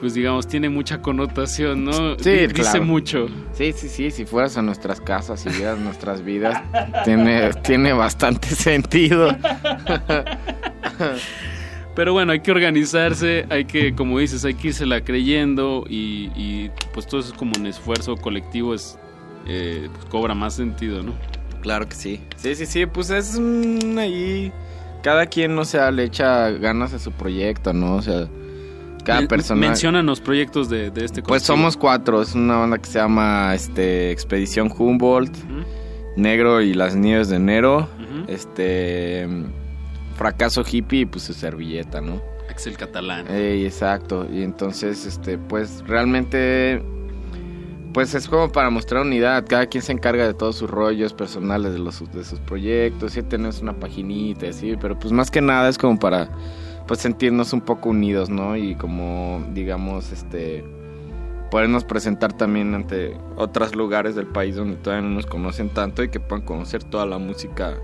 pues digamos, tiene mucha connotación, ¿no? Sí, Dice claro. mucho. Sí, sí, sí, si fueras a nuestras casas y vieras nuestras vidas, tiene, tiene bastante sentido. Pero bueno, hay que organizarse, hay que, como dices, hay que írsela creyendo y, y, pues todo eso es como un esfuerzo colectivo, es eh, pues, cobra más sentido, ¿no? Claro que sí. Sí, sí, sí, pues es un ahí. Cada quien, no sea, le echa ganas a su proyecto, ¿no? O sea, cada persona. Mencionan los proyectos de, de este Pues colectivo. somos cuatro, es una banda que se llama este Expedición Humboldt, Negro y las Nieves de Enero, este Fracaso Hippie y pues su servilleta, ¿no? Axel Catalán. Ey, exacto, y entonces este pues realmente pues es como para mostrar unidad, cada quien se encarga de todos sus rollos personales de los de sus proyectos, sí tenemos una paginita, sí, pero pues más que nada es como para pues sentirnos un poco unidos, ¿no? Y como digamos este podernos presentar también ante otros lugares del país donde todavía no nos conocen tanto y que puedan conocer toda la música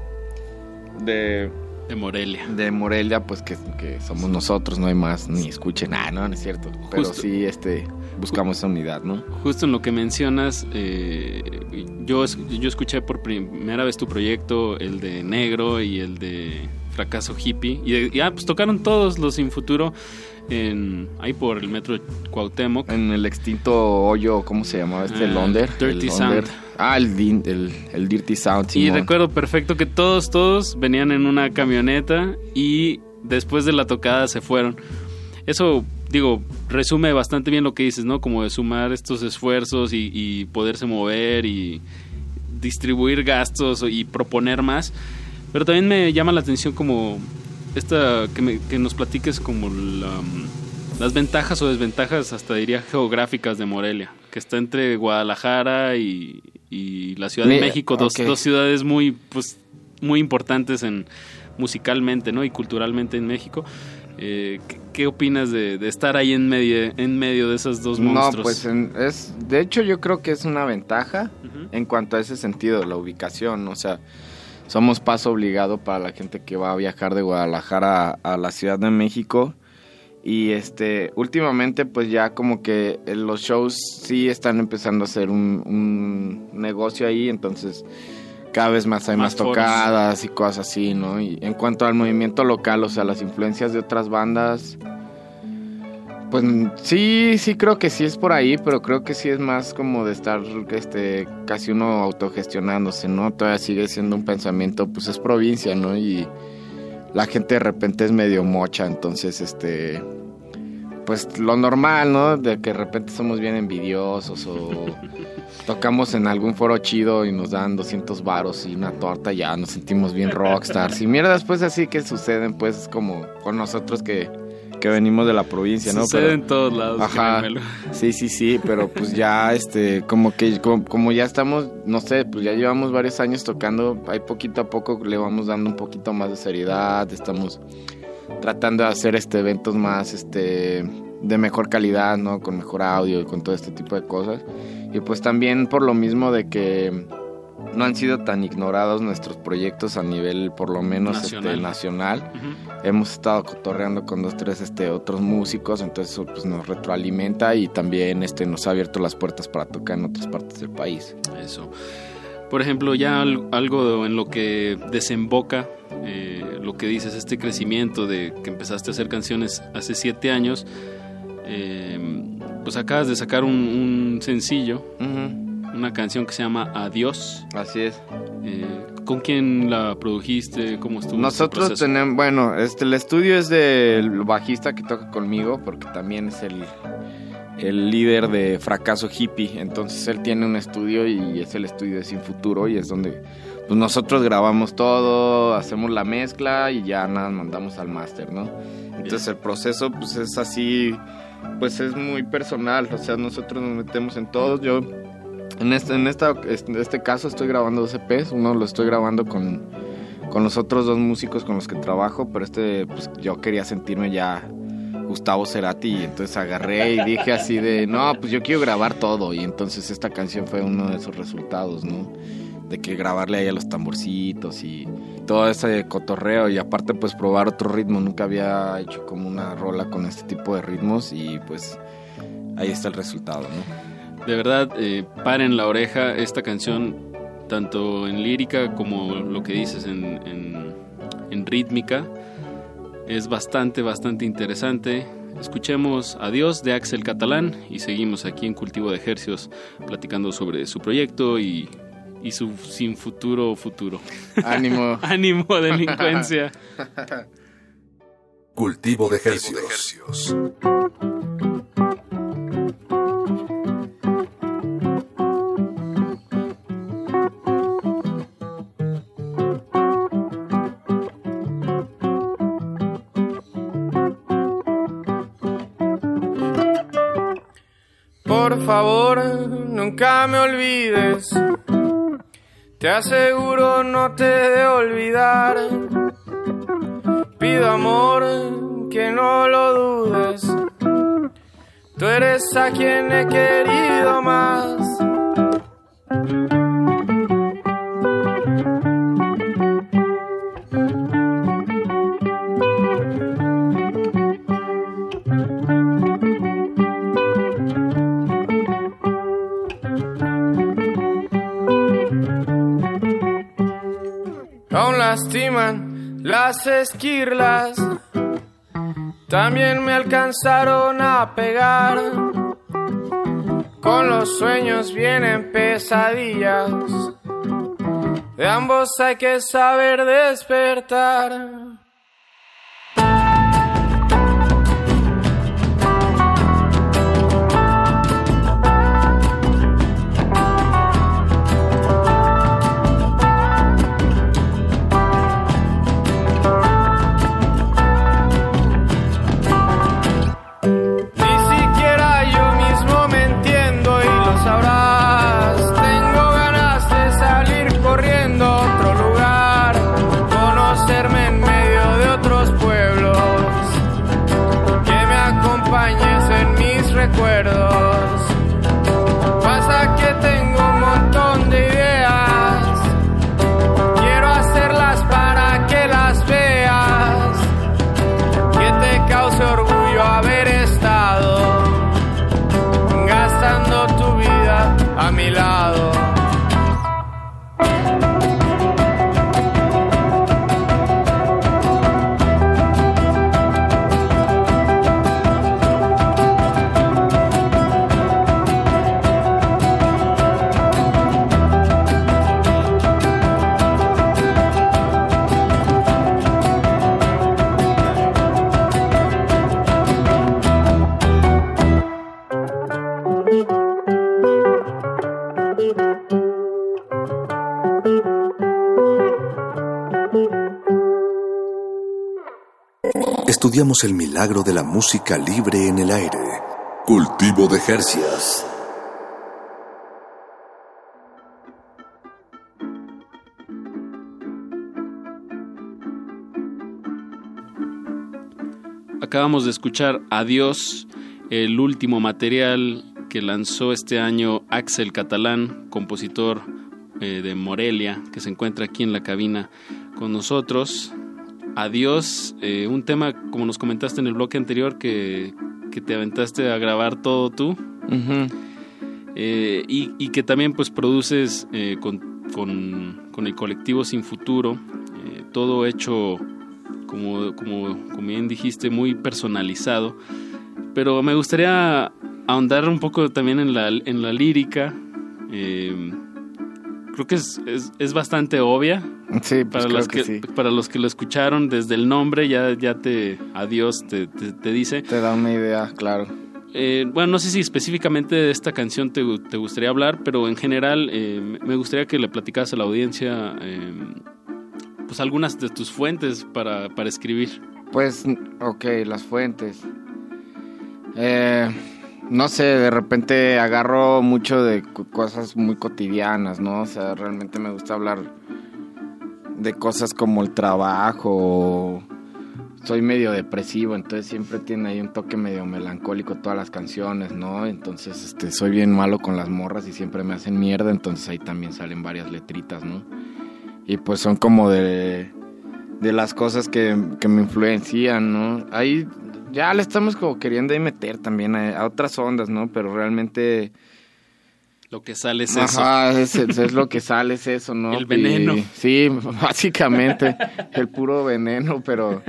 de de Morelia. De Morelia, pues que, que somos nosotros, no hay más, ni escuchen, ah, no, no es cierto. Pero Justo. sí, este, buscamos esa unidad, ¿no? Justo en lo que mencionas, eh, yo, yo escuché por primera vez tu proyecto, el de Negro y el de Fracaso Hippie. Y, de- y, ah, pues tocaron todos los Sin Futuro en, ahí por el metro Cuauhtémoc. En el extinto hoyo, ¿cómo se llamaba este? Ah, Londer. Dirty el Sound. Ah, el, el, el Dirty Sound, Y Simón. recuerdo perfecto que todos, todos venían en una camioneta y después de la tocada se fueron. Eso, digo, resume bastante bien lo que dices, ¿no? Como de sumar estos esfuerzos y, y poderse mover y distribuir gastos y proponer más. Pero también me llama la atención como esta que, me- que nos platiques como la, las ventajas o desventajas, hasta diría geográficas de Morelia, que está entre Guadalajara y, y la Ciudad de México, dos, dos ciudades muy, pues, muy importantes en musicalmente, ¿no? Y culturalmente en México. Eh, ¿qué, qué opinas de, de estar ahí en medio, en medio de esos dos monstruos? No, pues en- es, de hecho yo creo que es una ventaja en cuanto a ese sentido, la ubicación, o sea, somos paso obligado para la gente que va a viajar de Guadalajara a, a la Ciudad de México y este, últimamente pues ya como que los shows sí están empezando a hacer un, un negocio ahí, entonces cada vez más hay Más tocadas y cosas así, ¿no? Y en cuanto al movimiento local, o sea, las influencias de otras bandas, pues sí, sí creo que sí es por ahí, pero creo que sí es más como de estar este casi uno autogestionándose, ¿no? Todavía sigue siendo un pensamiento, pues es provincia, ¿no? Y la gente de repente es medio mocha, entonces este pues lo normal, ¿no? De que de repente somos bien envidiosos o tocamos en algún foro chido y nos dan 200 varos y una torta, ya nos sentimos bien rockstars. Y mierdas pues así que suceden pues como con nosotros que, que venimos de la provincia, ¿no? Sucede Pero- en todos lados, Ajá. Sí, sí, sí, pero pues ya este como que como, como ya estamos, no sé, pues ya llevamos varios años tocando, ahí poquito a poco le vamos dando un poquito más de seriedad, estamos tratando de hacer este eventos más este de mejor calidad, ¿no? Con mejor audio y con todo este tipo de cosas. Y pues también por lo mismo de que no han sido tan ignorados nuestros proyectos a nivel por lo menos Nacional. este nacional. Hemos estado cotorreando con dos tres este otros músicos, entonces eso pues nos retroalimenta y también este nos ha abierto las puertas para tocar en otras partes del país. Eso. Por ejemplo, ya al- algo en lo que desemboca eh, lo que dices, este crecimiento de que empezaste a hacer canciones hace siete años, eh, pues acabas de sacar un, un sencillo, una canción que se llama Adiós. Así es. ¿Con quién la produjiste? ¿Cómo estuvo? Nosotros tenemos, bueno, este el estudio es del bajista que toca conmigo porque también es el el líder de Fracaso Hippie, entonces él tiene un estudio y es el estudio de Sin Futuro y es donde pues nosotros grabamos todo, hacemos la mezcla y ya nada mandamos al máster, ¿no? Entonces el proceso pues es así, pues es muy personal, o sea, nosotros nos metemos en todo, yo en este, en esta, este caso estoy grabando dos EPs, uno lo estoy grabando con, con los otros dos músicos con los que trabajo, pero este, pues yo quería sentirme ya Gustavo Cerati y entonces agarré y dije así de, no, pues yo quiero grabar todo y entonces esta canción fue uno de esos resultados, ¿no? De que grabarle ahí a los tamborcitos y todo ese cotorreo y aparte pues probar otro ritmo, nunca había hecho como una rola con este tipo de ritmos y pues ahí está el resultado, ¿no? De verdad, eh, paren la oreja esta canción, tanto en lírica como lo que dices en, en, en rítmica. Es bastante, bastante interesante. Escuchemos Adiós de Axel Catalán y seguimos aquí en Cultivo de Ejercios platicando sobre su proyecto y, y su sin futuro futuro. Ánimo. Ánimo, delincuencia. Cultivo de ejercicios. Por favor, nunca me olvides. Te aseguro no te de olvidar. Pido amor, que no lo dudes. Tú eres a quien he querido más. Las esquirlas. También me alcanzaron a pegar. Con los sueños vienen pesadillas. De ambos hay que saber despertar. El milagro de la música libre en el aire. Cultivo de Jercias. Acabamos de escuchar Adiós, el último material que lanzó este año Axel Catalán, compositor eh, de Morelia, que se encuentra aquí en la cabina con nosotros. Adiós, eh, un tema como nos comentaste en el bloque anterior que, que te aventaste a grabar todo tú. Eh, y, y, que también pues produces eh, con, con, con, el colectivo Sin Futuro, todo hecho como, como, como bien dijiste, muy personalizado. Pero me gustaría ahondar un poco también en la, en la lírica. Creo que es, es, es, bastante obvia. Sí, pues para, los que, que, sí. para los que lo escucharon desde el nombre, ya, ya te. Adiós, te, te, te dice. Te da una idea, claro. Eh, bueno, no sé si específicamente de esta canción te, te gustaría hablar, pero en general eh, me gustaría que le platicaras a la audiencia eh, pues algunas de tus fuentes para, para escribir. Pues, ok, las fuentes. Eh, no sé, de repente agarro mucho de cosas muy cotidianas, ¿no? O sea, realmente me gusta hablar de cosas como el trabajo. Soy medio depresivo, entonces siempre tiene ahí un toque medio melancólico todas las canciones, ¿no? Entonces, este, soy bien malo con las morras y siempre me hacen mierda, entonces ahí también salen varias letritas, ¿no? Y pues son como de, las cosas que, me influencian, ¿no? Ya le estamos como queriendo ahí meter también a, a otras ondas, ¿no? Pero realmente... Lo que sale es Ajá, eso. Es, es, lo que sale es eso, ¿no? El veneno. Y, sí, básicamente, el puro veneno, pero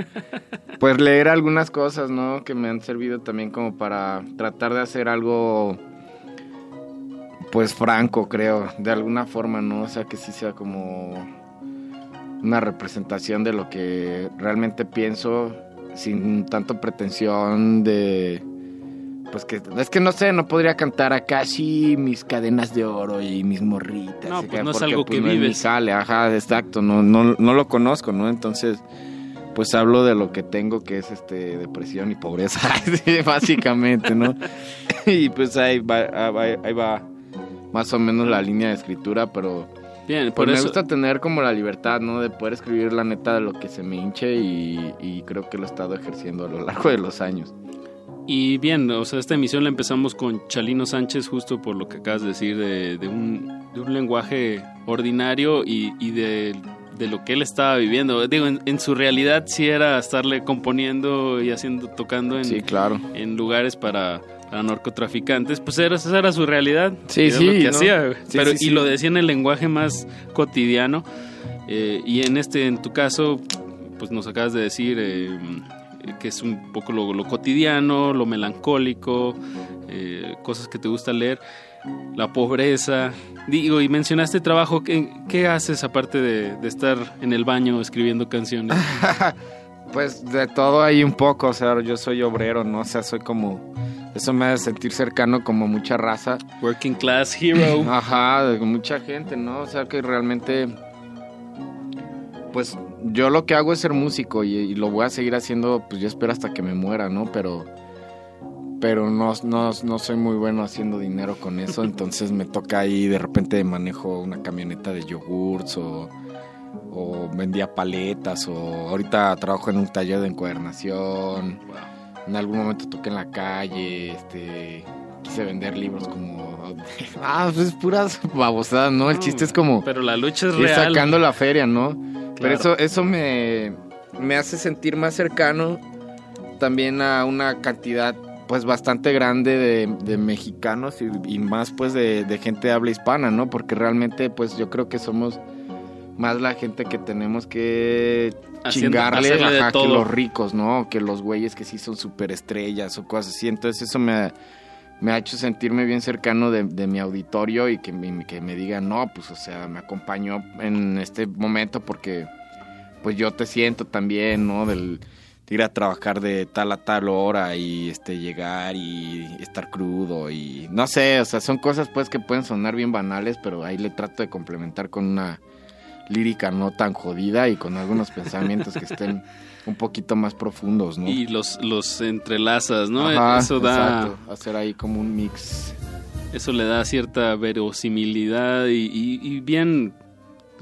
pues leer algunas cosas, ¿no? Que me han servido también como para tratar de hacer algo, pues franco, creo, de alguna forma, ¿no? O sea, que sí sea como una representación de lo que realmente pienso sin tanto pretensión de pues que es que no sé, no podría cantar acá sí mis cadenas de oro y mis morritas. No, pues no es algo pues, que no vives. sale, ajá, exacto, no, no, no lo conozco, ¿no? Entonces, pues hablo de lo que tengo, que es este depresión y pobreza, básicamente, ¿no? y pues ahí va, ahí va más o menos la línea de escritura, pero Bien, pues me gusta tener como la libertad, ¿no? De poder escribir la neta de lo que se me hinche y, y creo que lo he estado ejerciendo a lo largo de los años. Y bien, o sea, esta emisión la empezamos con Chalino Sánchez, justo por lo que acabas de decir, de, de, un, de un, lenguaje ordinario y, y de, de, lo que él estaba viviendo. Digo, en, en, su realidad sí era estarle componiendo y haciendo, tocando en, sí, claro. en lugares para, para narcotraficantes. Pues era, esa era su realidad. Sí, era sí. Lo que ¿no? hacía, sí, pero, sí, y lo decía en el lenguaje más cotidiano. Eh, y en este, en tu caso, pues nos acabas de decir... Eh, que es un poco lo, lo cotidiano, lo melancólico, eh, cosas que te gusta leer, la pobreza. Digo, y mencionaste trabajo, ¿qué, qué haces aparte de, de, estar en el baño escribiendo canciones? pues de todo hay un poco, o sea, yo soy obrero, ¿no? O sea, soy como... Eso me hace sentir cercano como mucha raza. Working class hero. Ajá, de mucha gente, ¿no? O sea, que realmente pues yo lo que hago es ser músico y, y, lo voy a seguir haciendo, pues yo espero hasta que me muera, ¿no? Pero, pero no, no, no soy muy bueno haciendo dinero con eso, entonces me toca ahí, de repente manejo una camioneta de yogurts o, o vendía paletas o ahorita trabajo en un taller de encuadernación. En algún momento toqué en la calle, este, quise vender libros como... ah, pues es puras babosadas, ¿no? El chiste es como... Pero la lucha es ir real. sacando la feria, ¿no? Pero eso, eso me, me hace sentir más cercano también a una cantidad pues bastante grande de, de mexicanos y, y, más pues de, de, gente de habla hispana, ¿no? Porque realmente pues yo creo que somos más la gente que tenemos que Haciendo, chingarle ajá, que los ricos, ¿no? Que los güeyes que sí son superestrellas o cosas así. Entonces eso me ha, me ha hecho sentirme bien cercano de, de mi auditorio y que me, que me digan, no, pues o sea, me acompañó en este momento porque pues yo te siento también, ¿no? Del ir a trabajar de tal a tal hora y este llegar y estar crudo y no sé, o sea, son cosas pues que pueden sonar bien banales, pero ahí le trato de complementar con una lírica no tan jodida y con algunos pensamientos que estén un poquito más profundos, ¿no? Y los los entrelazas, ¿no? Ajá, Eso da exacto, hacer ahí como un mix. Eso le da cierta verosimilidad y, y, y bien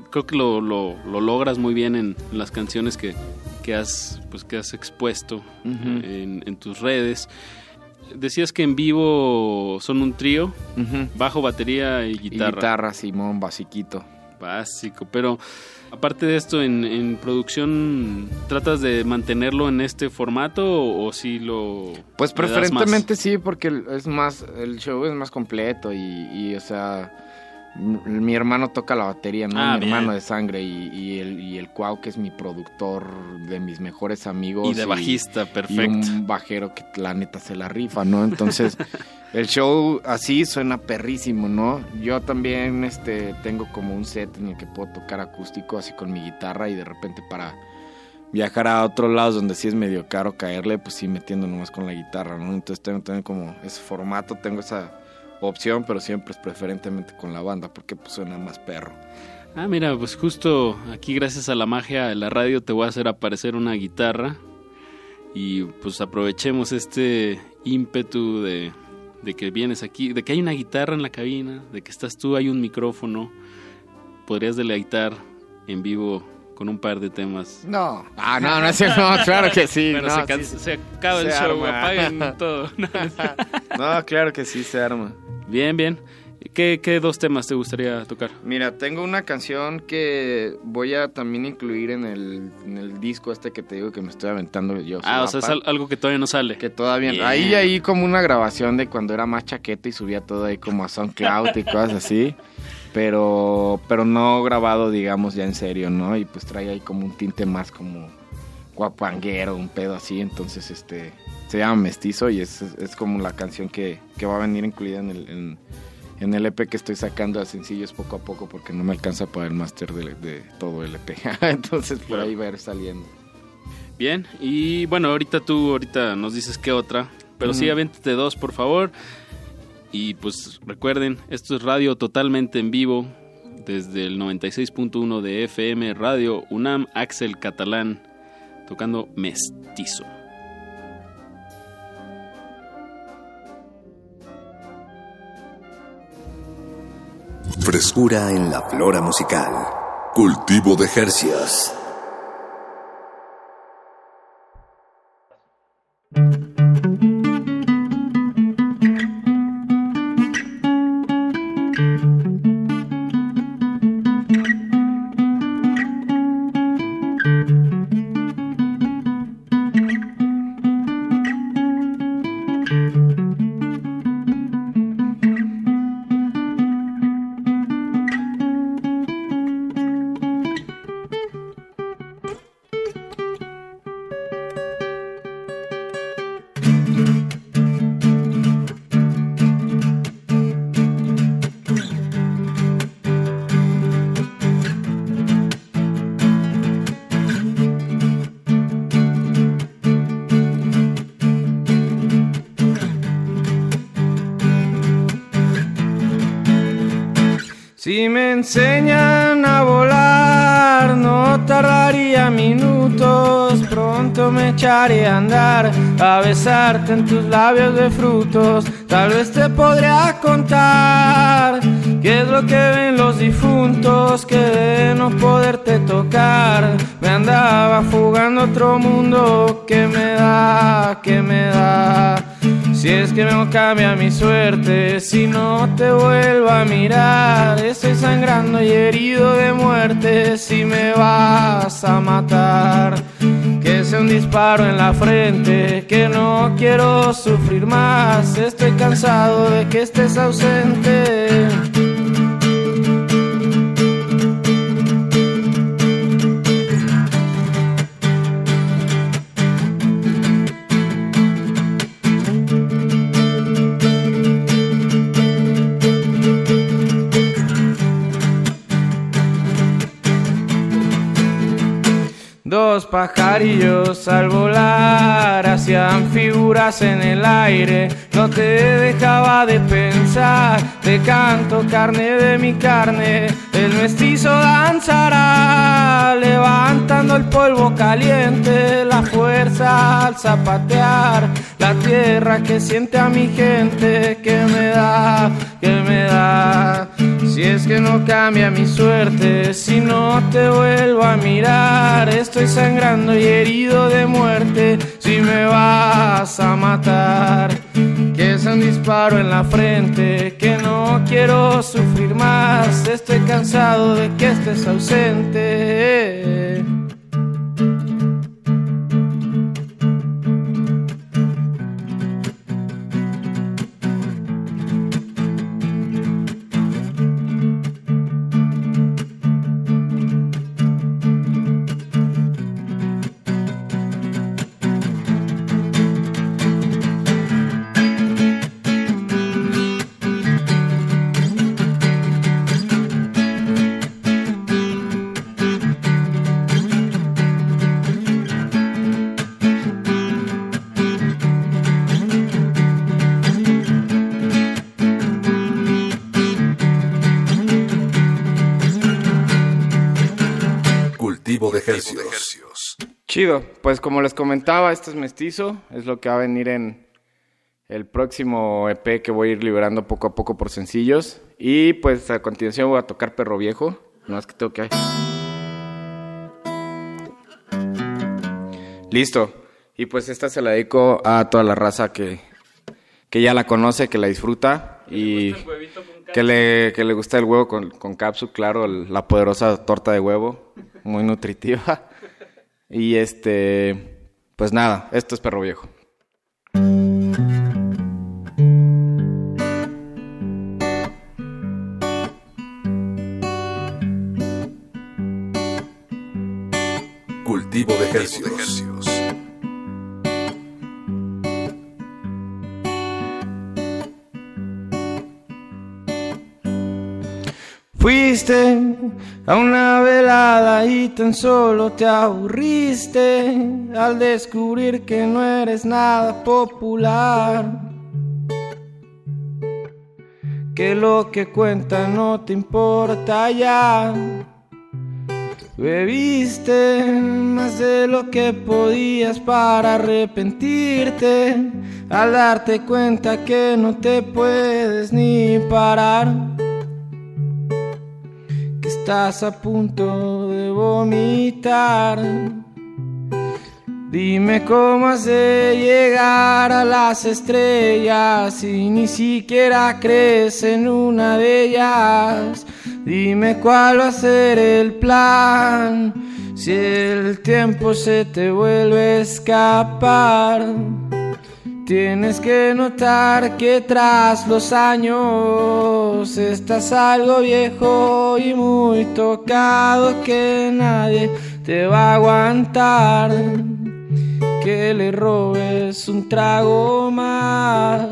creo que lo, lo, lo, logras muy bien en las canciones que, que has pues que has expuesto uh -huh. en, en, tus redes decías que en vivo son un trío uh -huh. bajo batería y guitarra y guitarra Simón basiquito básico pero aparte de esto en, en producción tratas de mantenerlo en este formato o, o si lo pues preferentemente sí porque es más el show es más completo y, y o sea mi hermano toca la batería, ¿no? Ah, mi bien. hermano de sangre y, y, el, y el Cuau, que es mi productor de mis mejores amigos. Y de bajista, perfecto. Y un bajero que la neta se la rifa, ¿no? Entonces, el show así suena perrísimo, ¿no? Yo también este, tengo como un set en el que puedo tocar acústico así con mi guitarra y de repente para viajar a otros lados donde sí es medio caro caerle, pues sí metiendo nomás con la guitarra, ¿no? Entonces tengo, tengo como ese formato, tengo esa opción, pero siempre es preferentemente con la banda porque pues suena más perro. Ah, mira, pues justo aquí gracias a la magia de la radio te voy a hacer aparecer una guitarra y pues aprovechemos este ímpetu de, de que vienes aquí, de que hay una guitarra en la cabina, de que estás tú, hay un micrófono, podrías deleitar en vivo con un par de temas. No, ah, no, no, es no, claro que sí. Bueno, no, se, sí, se, acaba se el show, arma. apaguen todo. no, claro que sí, se arma. Bien, bien. ¿Qué, ¿Qué, dos temas te gustaría tocar? Mira, tengo una canción que voy a también incluir en el, en el disco este que te digo que me estoy aventando yo. Ah, o sea, es algo que todavía no sale. Que todavía... Bien. Ahí ahí como una grabación de cuando era más chaqueta y subía todo ahí como a SoundCloud y cosas así. Pero, pero no grabado, digamos, ya en serio, ¿no? Y pues trae ahí como un tinte más como guapanguero, un pedo así. Entonces, este... Se llama Mestizo y es, es como la canción que, que va a venir incluida en el... En, en el EP que estoy sacando a sencillos poco a poco porque no me alcanza para el máster de, de, todo el EP. Entonces por ahí va a ir saliendo. Bien, y bueno, ahorita tú ahorita nos dices qué otra, pero uh -huh. sí avéntate dos, por favor. Y pues recuerden, esto es radio totalmente en vivo desde el 96.1 de FM Radio UNAM Axel Catalán tocando Mestizo. Frescura en la flora musical. Cultivo de Jercias. Si me enseñan a volar, no tardaría minutos. Pronto me echaré a andar, a besarte en tus labios de frutos. Tal vez te podría contar qué es lo que ven los difuntos, que de no poderte tocar. Me andaba jugando otro mundo que me da, que me da Si es que no cambia mi suerte, si no te vuelvo a mirar, estoy sangrando y herido de muerte, si me vas a matar. Que sea un disparo en la frente, que no quiero sufrir más, estoy cansado de que estés ausente. Dos pajarillos al volar hacían figuras en el aire. No te dejaba de pensar, de canto carne de mi carne. El mestizo danzará, levantando el polvo caliente. La fuerza al zapatear, la tierra que siente a mi gente. Que me da, que me da. Si es que no cambia mi suerte, si no te vuelvo a mirar, estoy sangrando y herido de muerte. Si me vas a matar, que es un disparo en la frente, que no quiero sufrir más. Estoy cansado de que estés ausente. Chido, pues como les comentaba, este es mestizo, es lo que va a venir en el próximo EP que voy a ir liberando poco a poco por sencillos. Y pues a continuación voy a tocar Perro Viejo, no más que tengo que... Listo, y pues esta se la dedico a toda la raza que, que ya la conoce, que la disfruta y que le, que le gusta el huevo con, con capsu, claro, el- la poderosa torta de huevo, muy nutritiva. Y este, pues nada, esto es Perro Viejo. Cultivo de ejercicios. Fuiste a una velada y tan solo te aburriste al descubrir que no eres nada popular. Que lo que cuenta no te importa ya. Bebiste más de lo que podías para arrepentirte al darte cuenta que no te puedes ni parar estás a punto de vomitar. Dime cómo has de llegar a las estrellas si ni siquiera crees en una de ellas. Dime cuál va a ser el plan si el tiempo se te vuelve a escapar. Tienes que notar que tras los años estás algo viejo y muy tocado que nadie te va a aguantar. Que le robes un trago más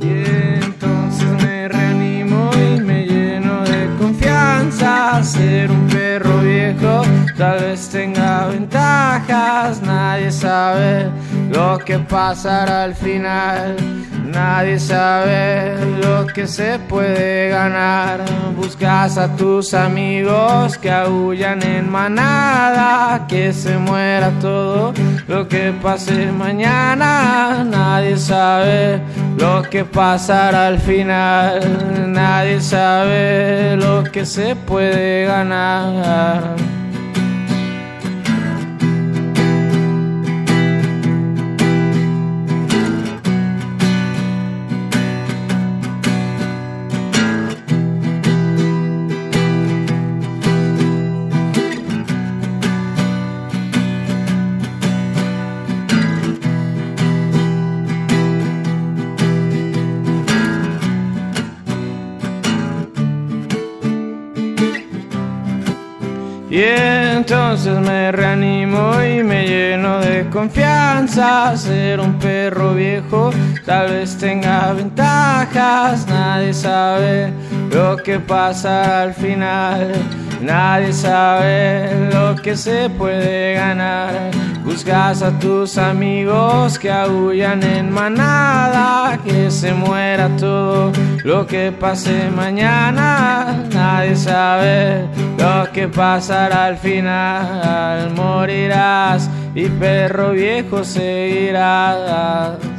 y entonces me reanimo y me lleno de confianza. Ser un perro viejo tal vez tenga ventajas, nadie sabe lo que pasará al final. Nadie sabe lo que se puede ganar. Buscas a tus amigos que aullan en manada, que se muera todo lo que pase mañana. Nadie sabe lo que pasará al final. Nadie sabe lo que se puede ganar. Entonces me reanimo y me lleno de confianza. Ser un perro viejo tal vez tenga ventajas. Nadie sabe lo que pasa al final. Nadie sabe lo que se puede ganar. Buscas a tus amigos que aullan en manada, que se muera todo lo que pase mañana. Nadie sabe lo que pasará al final. Morirás y perro viejo seguirás.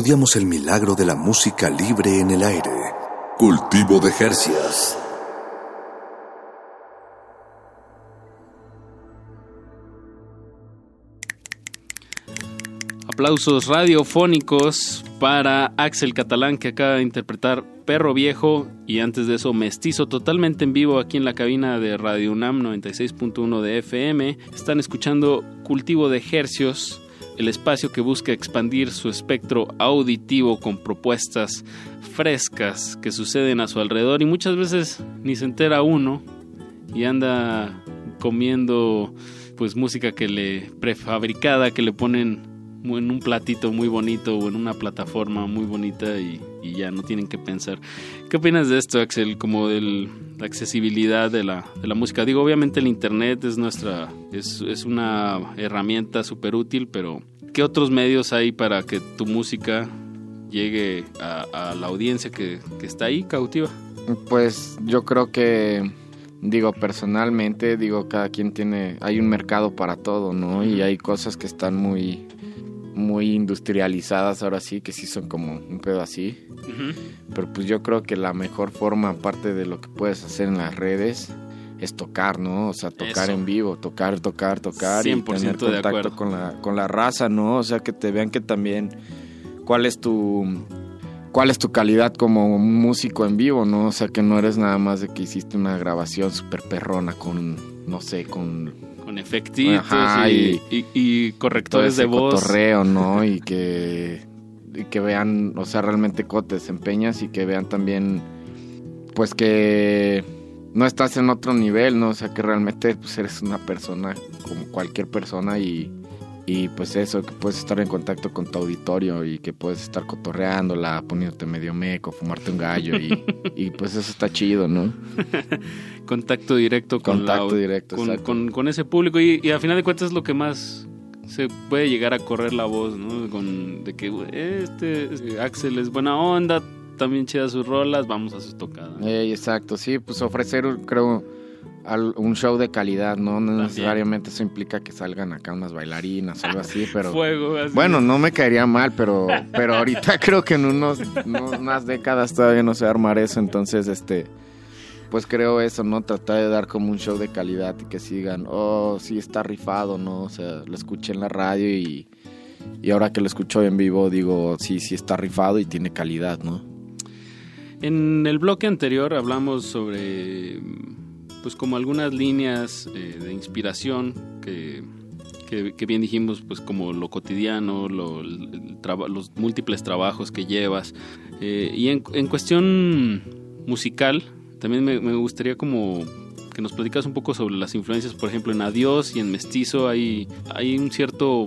Estudiamos el milagro de la música libre en el aire. Cultivo de Jercias. Aplausos radiofónicos para Axel Catalán que acaba de interpretar Perro Viejo y antes de eso Mestizo totalmente en vivo aquí en la cabina de Radio UNAM 96.1 de FM. Están escuchando Cultivo de Hercios, el espacio que busca expandir su espectro auditivo con propuestas frescas que suceden a su alrededor y muchas veces ni se entera uno y anda comiendo pues música que le prefabricada que le ponen en un platito muy bonito o en una plataforma muy bonita y, y, ya no tienen que pensar. ¿Qué opinas de esto, Axel? Como de la accesibilidad de la, de la música. Digo, obviamente el Internet es nuestra, es, es una herramienta súper útil, pero ¿qué otros medios hay para que tu música llegue a, a la audiencia que, que está ahí cautiva? Pues yo creo que digo personalmente digo cada quien tiene hay un mercado para todo no y hay cosas que están muy muy industrializadas ahora sí, que sí son como un pedo así. Pero pues yo creo que la mejor forma, aparte de lo que puedes hacer en las redes, es tocar, ¿no? O sea, tocar en vivo, tocar, tocar, tocar y tener contacto con la, con la raza, ¿no? O sea, que te vean que también cuál es tu cuál es tu calidad como músico en vivo, ¿no? O sea, que no eres nada más de que hiciste una grabación súper perrona con, no sé, con con efectitos y, y, y, correctores de voz. Cotorreo, ¿no? y que y que vean, o sea, realmente cómo te desempeñas y que vean también, pues que no estás en otro nivel, ¿no? O sea, que realmente pues, eres una persona como cualquier persona y, y pues eso, que puedes estar en contacto con tu auditorio y que puedes estar cotorreándola, poniéndote medio meco, fumarte un gallo y, y pues eso está chido, ¿no? Contacto directo con Contacto directo, con, con, con, ese público y, y a final de cuentas es lo que más se puede llegar a correr la voz, ¿no? Con, de que este Axel es buena onda, también chida sus rolas, vamos a su tocada. Eh, exacto, sí, pues ofrecer, creo, un show de calidad, ¿no? No también. necesariamente eso implica que salgan acá unas bailarinas o algo así, pero... Fuego, así bueno, no me caería mal, pero, pero ahorita creo que en unos, unas décadas todavía no se va a armar eso, entonces, este pues creo eso, ¿no? Tratar de dar como un show de calidad y que sigan, oh, sí está rifado, ¿no? O sea, lo escuché en la radio y, y ahora que lo escucho en vivo digo, sí, sí está rifado y tiene calidad, ¿no? En el bloque anterior hablamos sobre, pues como algunas líneas eh, de inspiración que, que, que, bien dijimos, pues como lo cotidiano, lo, los múltiples trabajos que llevas. Eh, y en, en cuestión musical, también me, me, gustaría como que nos platicas un poco sobre las influencias, por ejemplo, en Adiós y en Mestizo hay, hay un cierto,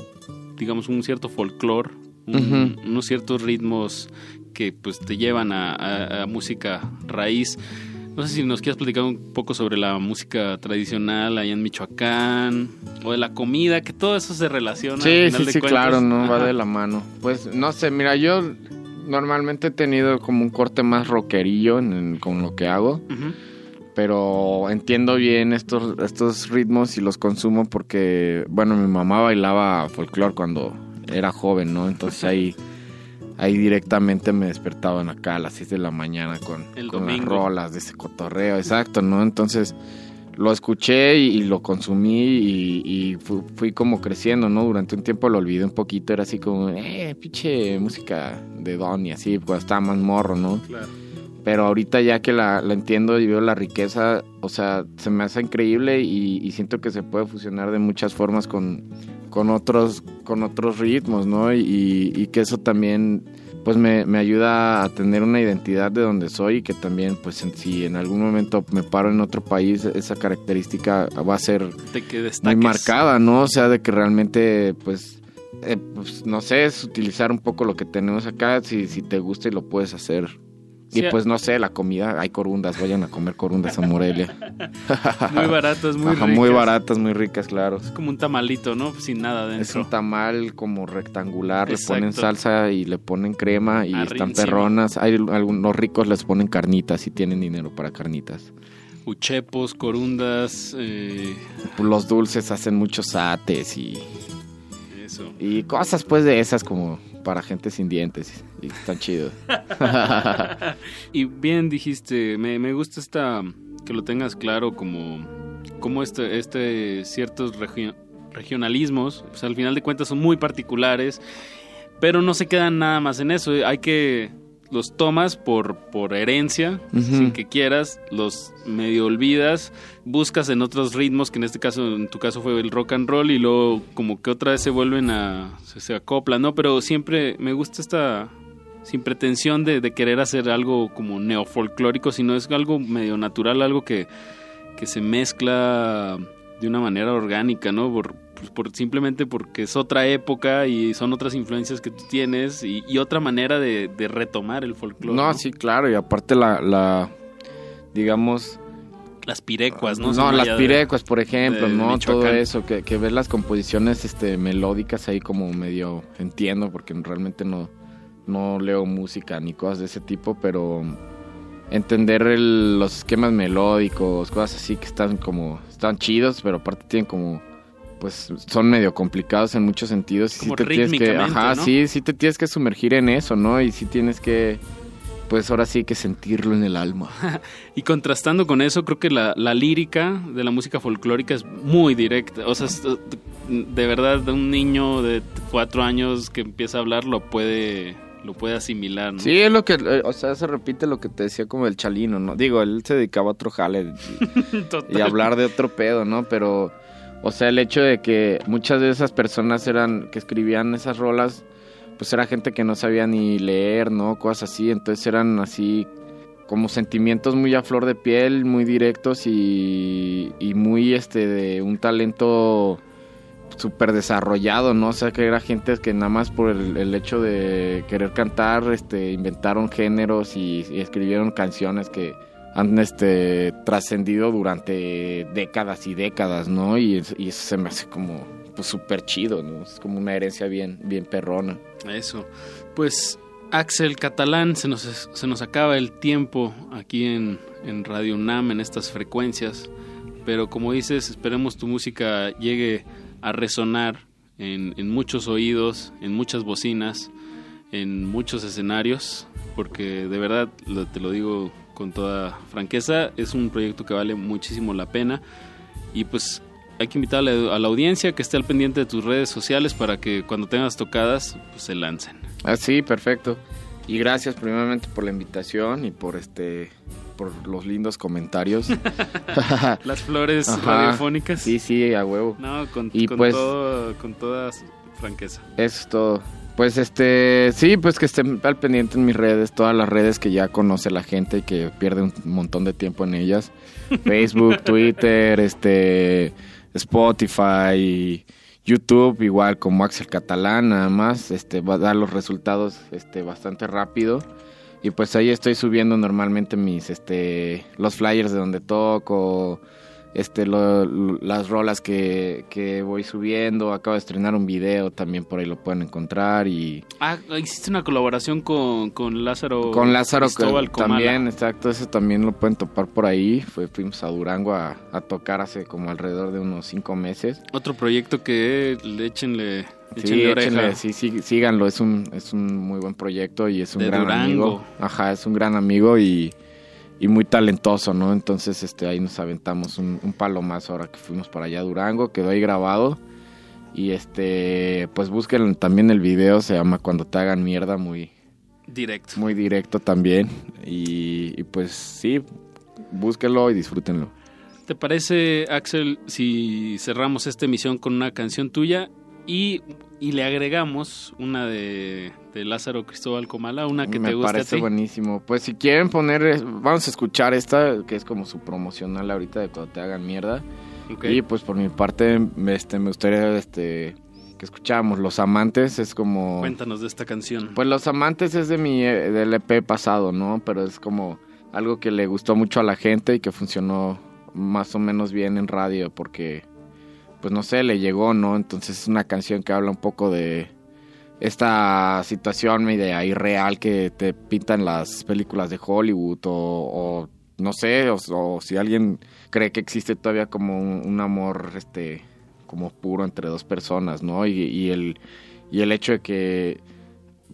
digamos, un cierto folclore, un, uh -huh. unos ciertos ritmos que pues te llevan a, a, a, música raíz. No sé si nos quieres platicar un poco sobre la música tradicional allá en Michoacán o de la comida, que todo eso se relaciona. Sí, al final sí, de sí, cuentas. claro, no Ajá. va de la mano. Pues no sé, mira, yo normalmente he tenido como un corte más rockerillo en, en, con lo que hago. Uh -huh. Pero entiendo bien estos, estos ritmos y los consumo porque, bueno, mi mamá bailaba folclore cuando era joven, ¿no? Entonces ahí, ahí directamente me despertaban acá a las 6 de la mañana con, con las rolas de ese cotorreo, exacto, ¿no? Entonces, lo escuché y, lo consumí y, fui, como creciendo, ¿no? Durante un tiempo lo olvidé un poquito, era así como, eh, pinche música de Don y así, pues estaba más morro, ¿no? Claro. Pero ahorita ya que la, entiendo y veo la riqueza, o sea, se me hace increíble y, siento que se puede fusionar de muchas formas con, con, otros, con otros ritmos, ¿no? Y, que eso también pues me, me, ayuda a tener una identidad de donde soy y que también pues si en algún momento me paro en otro país esa característica va a ser muy marcada, ¿no? O sea, de que realmente pues, eh, pues no sé, es utilizar un poco lo que tenemos acá, si, si te gusta y lo puedes hacer. Y pues no sé, la comida, hay corundas, vayan a comer corundas a Morelia. muy baratas, muy ricas. Muy baratas, muy ricas, claro. Es como un tamalito, ¿no? Sin nada dentro. Es un tamal como rectangular, le ponen salsa y le ponen crema y están perronas. Hay algunos ricos les ponen carnitas y tienen dinero para carnitas. Uchepos, corundas. Eh... Los dulces hacen muchos ates y. Eso. Y cosas pues de esas como para gente sin dientes y están chidos. y bien dijiste, me, me, gusta esta que lo tengas claro como, como este, este ciertos regionalismos, pues al final de cuentas son muy particulares, pero no se quedan nada más en eso, hay que los tomas por, por herencia, sin que quieras, los medio olvidas, buscas en otros ritmos, que en este caso, en tu caso fue el rock and roll, y luego como que otra vez se vuelven a, se, acoplan, ¿no? Pero siempre me gusta esta, sin pretensión de, querer hacer algo como neofolclórico, sino es algo medio natural, algo que, que se mezcla de una manera orgánica, ¿no? Por, pues, por, simplemente porque es otra época y son otras influencias que tú tienes y, otra manera de, retomar el folclore. No, sí, claro, y aparte la, la digamos... Las pirecuas, ¿no? No, las pirecuas, por ejemplo, ¿no? Todo eso, que, que ves las composiciones este, melódicas ahí como medio entiendo, porque realmente no, no leo música ni cosas de ese tipo, pero entender los esquemas melódicos, cosas así que están como, están chidos, pero aparte tienen como pues son medio complicados en muchos sentidos. y te tienes que, ajá, sí, sí te tienes que sumergir en eso, ¿no? Y sí tienes que, pues ahora sí que sentirlo en el alma. y contrastando con eso, creo que la, lírica de la música folclórica es muy directa. O sea, de verdad, un niño de cuatro años que empieza a hablar lo puede lo puede asimilar, ¿no? Sí, es lo que, eh, o sea, se repite lo que te decía como el chalino, ¿no? Digo, él se dedicaba a otro jale y, y hablar de otro pedo, ¿no? Pero o sea, el hecho de que muchas de esas personas eran que escribían esas rolas, pues era gente que no sabía ni leer, ¿no? Cosas así, entonces eran así como sentimientos muy a flor de piel, muy directos y, y muy este de un talento súper desarrollado, ¿no? O sea, que era gente que nada más por el, hecho de querer cantar, este, inventaron géneros y escribieron canciones que han este, trascendido durante décadas y décadas, ¿no? Y, eso se me hace como pues súper chido, ¿no? Es como una herencia bien, bien perrona. Eso. Pues Axel Catalán, se nos, se nos acaba el tiempo aquí en, en Radio UNAM, en estas frecuencias, pero como dices, esperemos tu música llegue a resonar en, en muchos oídos, en muchas bocinas, en muchos escenarios, porque de verdad, te lo digo con toda franqueza. Es un proyecto que vale muchísimo la pena. Y pues hay que invitar a la, audiencia que esté al pendiente de tus redes sociales para que cuando tengas tocadas pues, se lancen. Ah, sí, perfecto. Y gracias primeramente por la invitación y por este por los lindos comentarios. Las flores radiofónicas. Sí, sí, a huevo. No, con, y pues, con toda franqueza. Eso es todo. Pues este, sí, pues que estén al pendiente en mis redes, todas las redes que ya conoce la gente y que pierde un montón de tiempo en ellas. Facebook, Twitter, este, Spotify, YouTube, igual como Axel Catalán, nada más, este, va a dar los resultados, este, bastante rápido. Y pues ahí estoy subiendo normalmente mis, este, los flyers de donde toco, este las rolas que, que, voy subiendo. Acabo de estrenar un video, también por ahí lo pueden encontrar. y Ah, hiciste una colaboración con, con Lázaro Con Lázaro que, también, exacto, eso también lo pueden topar por ahí. Fue, fuimos a Durango a, tocar hace como alrededor de unos cinco meses. Otro proyecto que le échenle... Sí, échenle, sí, sí, síganlo, es un, es un muy buen proyecto y es un gran amigo. Ajá, es un gran amigo y y muy talentoso, ¿no? Entonces este, ahí nos aventamos un, un palo más ahora que fuimos para allá a Durango, quedó ahí grabado. Y este, pues busquen también el video, se llama Cuando te hagan mierda, muy directo. Muy directo también. Y, y pues sí, búsquenlo y disfrútenlo. ¿Te parece, Axel, si cerramos esta emisión con una canción tuya y, y le agregamos una de, de Lázaro Cristóbal Comala, una que Me te guste parece a ti? buenísimo. Pues si quieren poner, eh, vamos a escuchar esta, que es como su promocional ahorita de cuando te hagan mierda. Y pues por mi parte, este, me gustaría este, que escucháramos Los Amantes, es como... Cuéntanos de esta canción. Pues Los Amantes es de mi eh, del EP pasado, ¿no? Pero es como algo que le gustó mucho a la gente y que funcionó más o menos bien en radio porque pues no sé, le llegó, ¿no? Entonces es una canción que habla un poco de esta situación media irreal que te pintan las películas de Hollywood o, no sé, o, si alguien cree que existe todavía como un, amor este como puro entre dos personas, ¿no? Y, y el y el hecho de que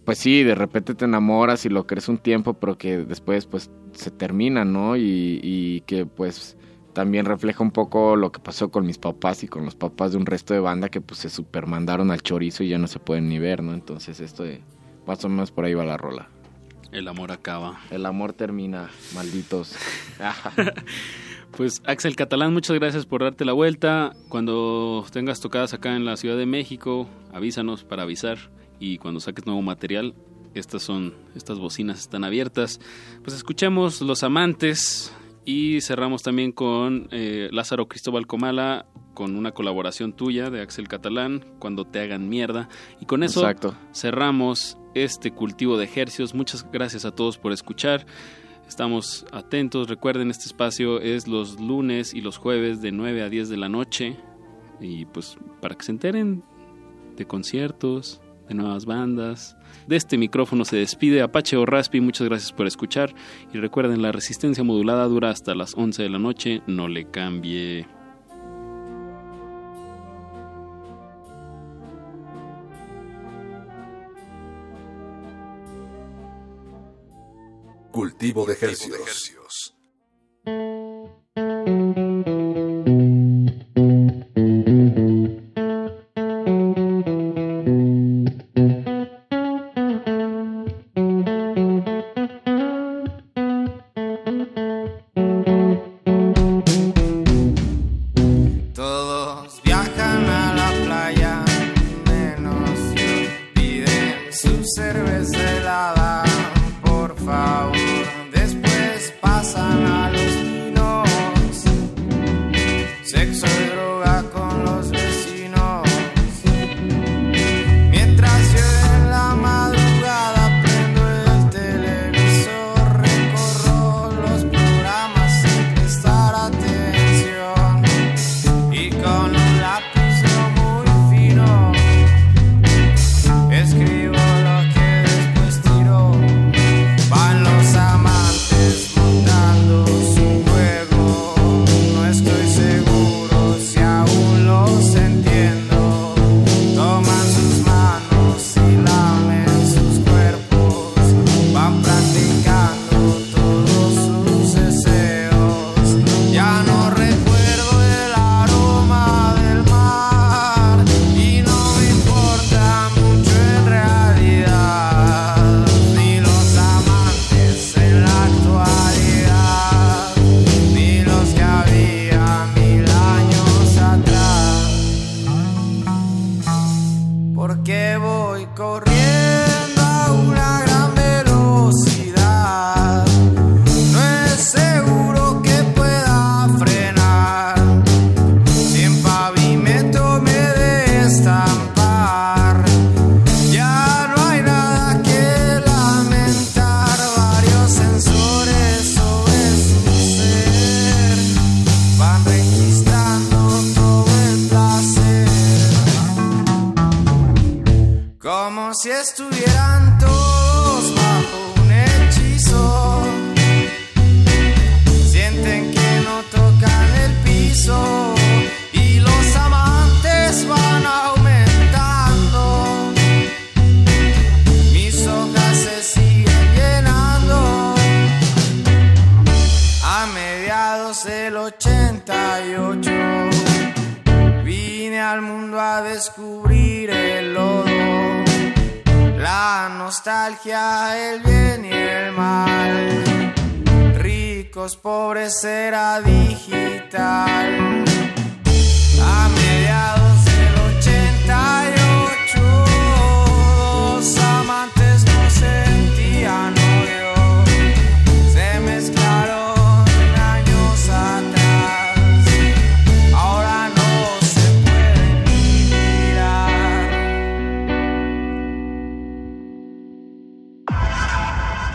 pues sí, de repente te enamoras y lo crees un tiempo, pero que después pues se termina, ¿no? Y que pues también refleja un poco lo que pasó con mis papás y con los papás de un resto de banda que pues se supermandaron al chorizo y ya no se pueden ni ver, ¿no? Entonces esto de más o menos por ahí va la rola. El amor acaba. El amor termina, malditos. Pues Axel Catalán, muchas gracias por darte la vuelta. Cuando tengas tocadas acá en la Ciudad de México, avísanos para avisar. Y cuando saques nuevo material, estas son, estas bocinas están abiertas. Pues escuchemos Los Amantes y cerramos también con eh, Lázaro Cristóbal Comala con una colaboración tuya de Axel Catalán, Cuando te hagan mierda. Y con eso Exacto. cerramos este cultivo de ejercios. Muchas gracias a todos por escuchar. Estamos atentos. Recuerden, este espacio es los lunes y los jueves de 9 a 10 de la noche. Y pues para que se enteren de conciertos, de nuevas bandas. De este micrófono se despide Apache o Raspi. Muchas gracias por escuchar. Y recuerden, la resistencia modulada dura hasta las 11 de la noche. No le cambie. Cultivo de ejercicios. Ricos, pobres era digital. A mediados del 88, dos amantes no sentían odio. Se mezclaron años atrás. Ahora no se pueden ni mirar.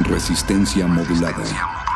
Resistencia modulada.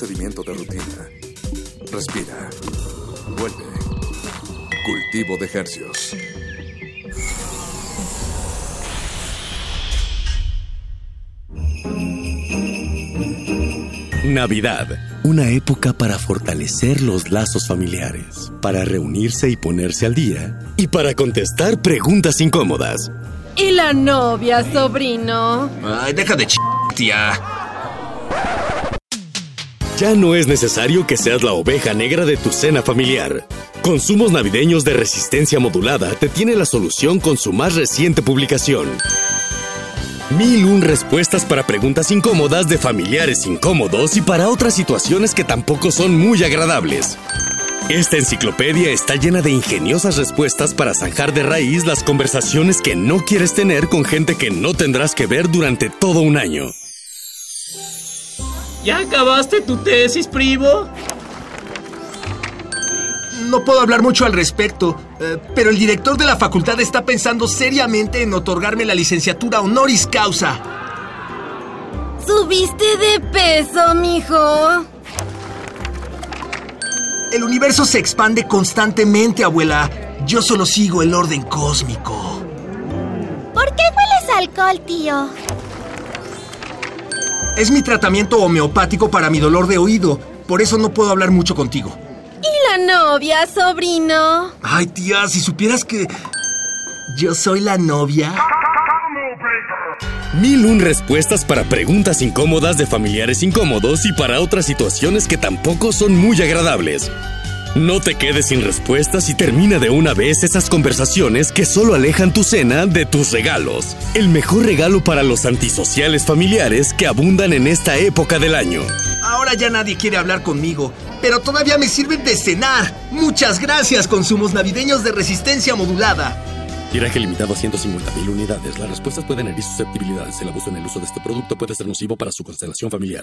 Procedimiento de rutina. Respira. Vuelve. Cultivo de hercios. Navidad, una época para fortalecer los lazos familiares, para reunirse y ponerse al día, y para contestar preguntas incómodas. ¿Y la novia, sobrino? Ay, deja de ch... tía. Ya no es necesario que seas la oveja negra de tu cena familiar. Consumos navideños de resistencia modulada te tiene la solución con su más reciente publicación. Mil un respuestas para preguntas incómodas de familiares incómodos y para otras situaciones que tampoco son muy agradables. Esta enciclopedia está llena de ingeniosas respuestas para zanjar de raíz las conversaciones que no quieres tener con gente que no tendrás que ver durante todo un año. ¿Ya acabaste tu tesis, primo? No puedo hablar mucho al respecto, eh, pero el director de la facultad está pensando seriamente en otorgarme la licenciatura honoris causa. ¿Subiste de peso, mijo? El universo se expande constantemente, abuela. Yo solo sigo el orden cósmico. ¿Por qué hueles alcohol, tío? Es mi tratamiento homeopático para mi dolor de oído. Por eso no puedo hablar mucho contigo. ¿Y la novia, sobrino? Ay, tía, si supieras que... Yo soy la novia. Mil un respuestas para preguntas incómodas de familiares incómodos y para otras situaciones que tampoco son muy agradables. No te quedes sin respuestas y termina de una vez esas conversaciones que solo alejan tu cena de tus regalos. El mejor regalo para los antisociales familiares que abundan en esta época del año. Ahora ya nadie quiere hablar conmigo, pero todavía me sirven de cenar. Muchas gracias, consumos navideños de resistencia modulada. Tiraje limitado a 150.000 unidades. Las respuestas pueden herir susceptibilidades. El abuso en el uso de este producto puede ser nocivo para su constelación familiar.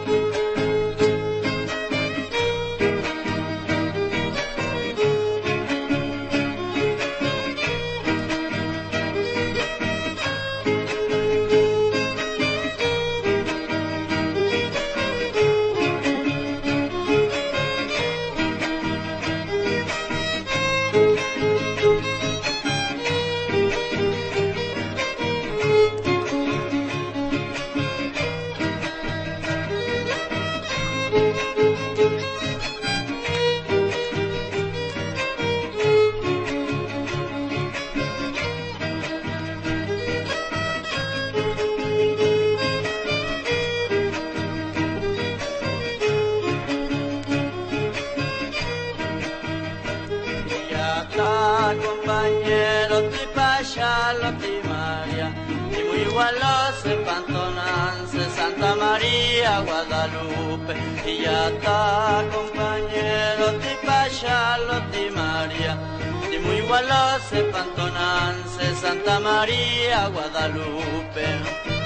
pillata, compañero, ti payalo, ti María, ti muy gualoce, pantonance, Santa María, Guadalupe.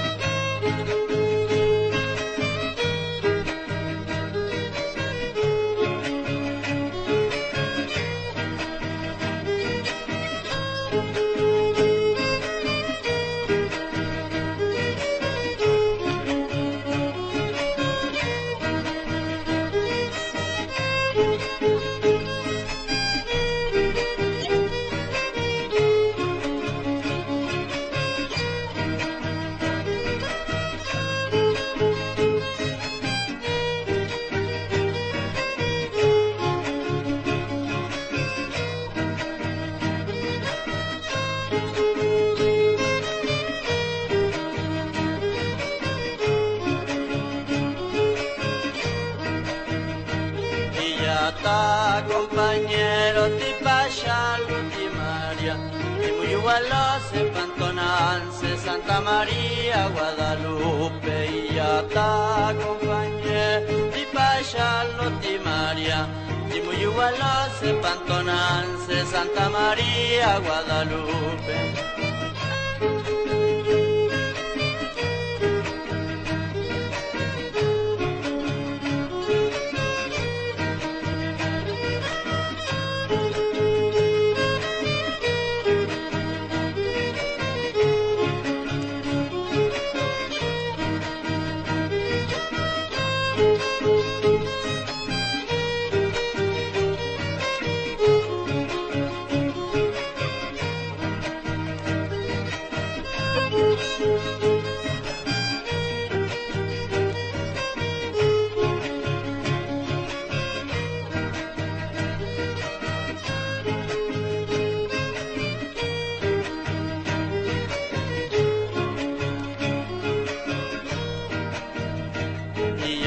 Santa María, Guadalupe y ata compañía, y Pachalotti María, y muy igual igualos, Pantonance, Santa María, Guadalupe.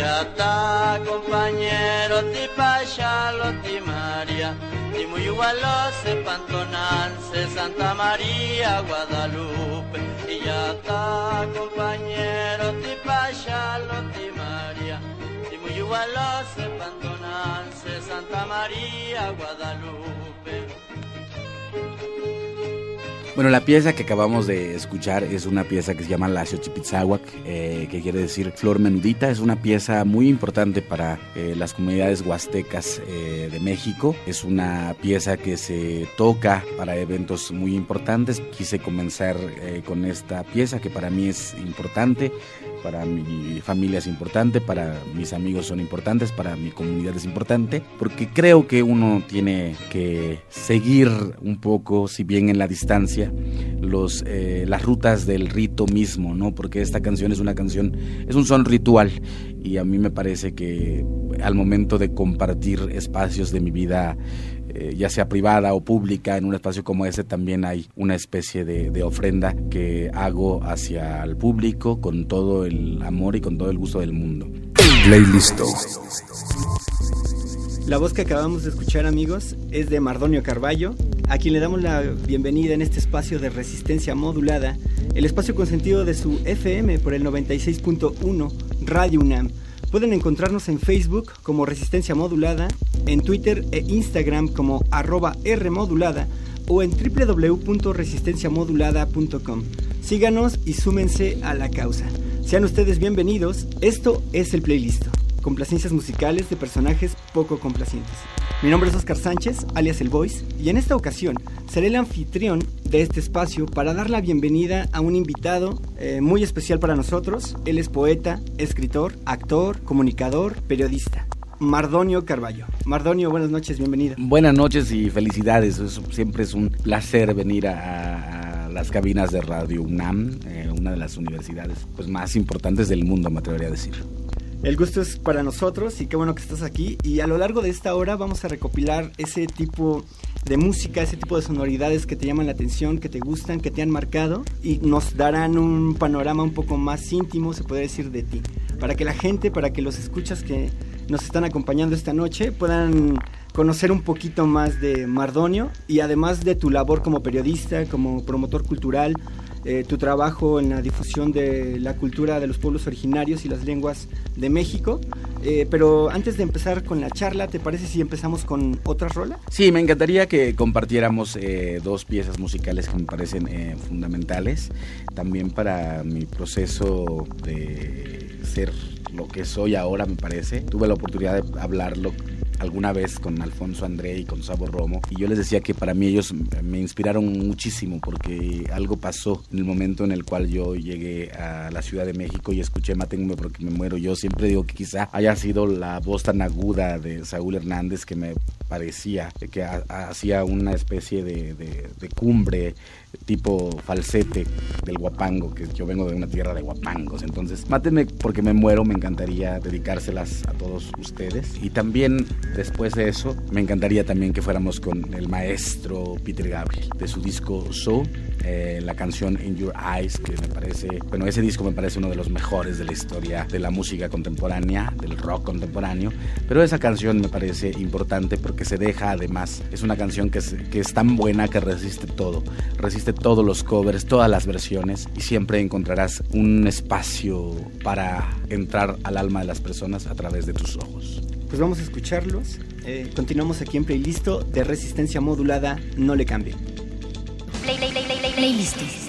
Beata compañero ti payalo ti María, ti muy se pantonance Santa María Guadalupe. Y ya compañero ti payalo ti María, ti muy se pantonance Santa María Guadalupe. Bueno, la pieza que acabamos de escuchar es una pieza que se llama La Xochipitzahuac, eh, que quiere decir flor menudita. Es una pieza muy importante para eh, las comunidades huastecas eh, de México. Es una pieza que se toca para eventos muy importantes. Quise comenzar eh, con esta pieza que para mí es importante para mi familia es importante, para mis amigos son importantes, para mi comunidad es importante, porque creo que uno tiene que seguir un poco, si bien en la distancia, los, eh, las rutas del rito mismo, ¿no? Porque esta canción es una canción, es un son ritual y a mí me parece que al momento de compartir espacios de mi vida, eh, ya sea privada o pública, en un espacio como ese también hay una especie de, de, ofrenda que hago hacia el público con todo el amor y con todo el gusto del mundo. Playlist. La voz que acabamos de escuchar, amigos, es de Mardonio Carballo, a quien le damos la bienvenida en este espacio de resistencia modulada, el espacio consentido de su FM por el 96.1 Radio UNAM. Pueden encontrarnos en Facebook como Resistencia Modulada, en Twitter e Instagram como arroba Rmodulada o en www.resistenciamodulada.com. Síganos y súmense a la causa. Sean ustedes bienvenidos, esto es el playlist. Complacencias musicales de personajes poco complacientes. Mi nombre es Oscar Sánchez, alias El Voice, y en esta ocasión seré el anfitrión de este espacio para dar la bienvenida a un invitado eh, muy especial para nosotros. Él es poeta, escritor, actor, comunicador, periodista. Mardonio Carballo. Mardonio, buenas noches, bienvenido. Buenas noches y felicidades. Es, siempre es un placer venir a, las cabinas de Radio UNAM, eh, una de las universidades pues, más importantes del mundo, me atrevería a decir. El gusto es para nosotros y qué bueno que estás aquí. Y a lo largo de esta hora vamos a recopilar ese tipo de música, ese tipo de sonoridades que te llaman la atención, que te gustan, que te han marcado y nos darán un panorama un poco más íntimo, se puede decir, de ti. Para que la gente, para que los escuchas que nos están acompañando esta noche puedan conocer un poquito más de Mardonio y además de tu labor como periodista, como promotor cultural, eh, tu trabajo en la difusión de la cultura de los pueblos originarios y las lenguas de México. Eh, pero antes de empezar con la charla, ¿te parece si empezamos con otra rola? Sí, me encantaría que compartiéramos eh, dos piezas musicales que me parecen fundamentales, también para mi proceso de ser lo que soy ahora, me parece. Tuve la oportunidad de hablarlo alguna vez con Alfonso André y con Sabo Romo y yo les decía que para mí ellos me inspiraron muchísimo porque algo pasó en el momento en el cual yo llegué a la Ciudad de México y escuché Mátenme porque me muero. Yo siempre digo que quizá haya sido la voz tan aguda de Saúl Hernández que me parecía que hacía una especie de, de, de cumbre tipo falsete del guapango, que yo vengo de una tierra de guapangos. Entonces, mátenme porque me muero, me encantaría dedicárselas a todos ustedes. Y también, después de eso, me encantaría también que fuéramos con el maestro Peter Gabriel, de su disco So, eh, la canción In Your Eyes, que me parece, bueno, ese disco me parece uno de los mejores de la historia de la música contemporánea, del rock contemporáneo. Pero esa canción me parece importante porque se deja además, es una canción que que es tan buena que resiste todo. Resiste todos los covers, todas las versiones y siempre encontrarás un espacio para entrar al alma de las personas a través de tus ojos. Pues vamos a escucharlos. Eh, continuamos aquí en Playlist de resistencia modulada, no le cambie. Play, play, play, play, playlist.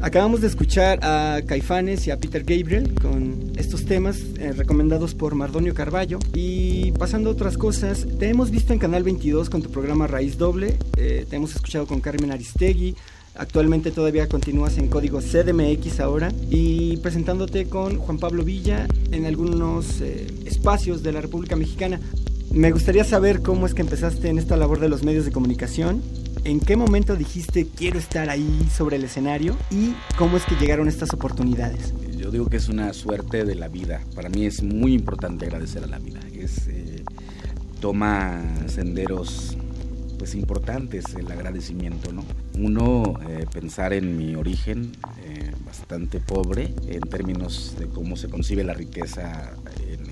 Acabamos de escuchar a Caifanes y a Peter Gabriel con estos temas eh, recomendados por Mardonio Carballo. Y pasando a otras cosas, te hemos visto en Canal 22 con tu programa Raíz Doble, eh, te hemos escuchado con Carmen Aristegui, actualmente todavía continúas en código CDMX ahora y presentándote con Juan Pablo Villa en algunos eh, espacios de la República Mexicana. Me gustaría saber cómo es que empezaste en esta labor de los medios de comunicación, en qué momento dijiste quiero estar ahí sobre el escenario y cómo es que llegaron estas oportunidades. Yo digo que es una suerte de la vida. Para mí es muy importante agradecer a la vida. Es, eh, toma senderos pues importantes el agradecimiento, ¿no? Uno, eh, pensar en mi origen eh, bastante pobre en términos de cómo se concibe la riqueza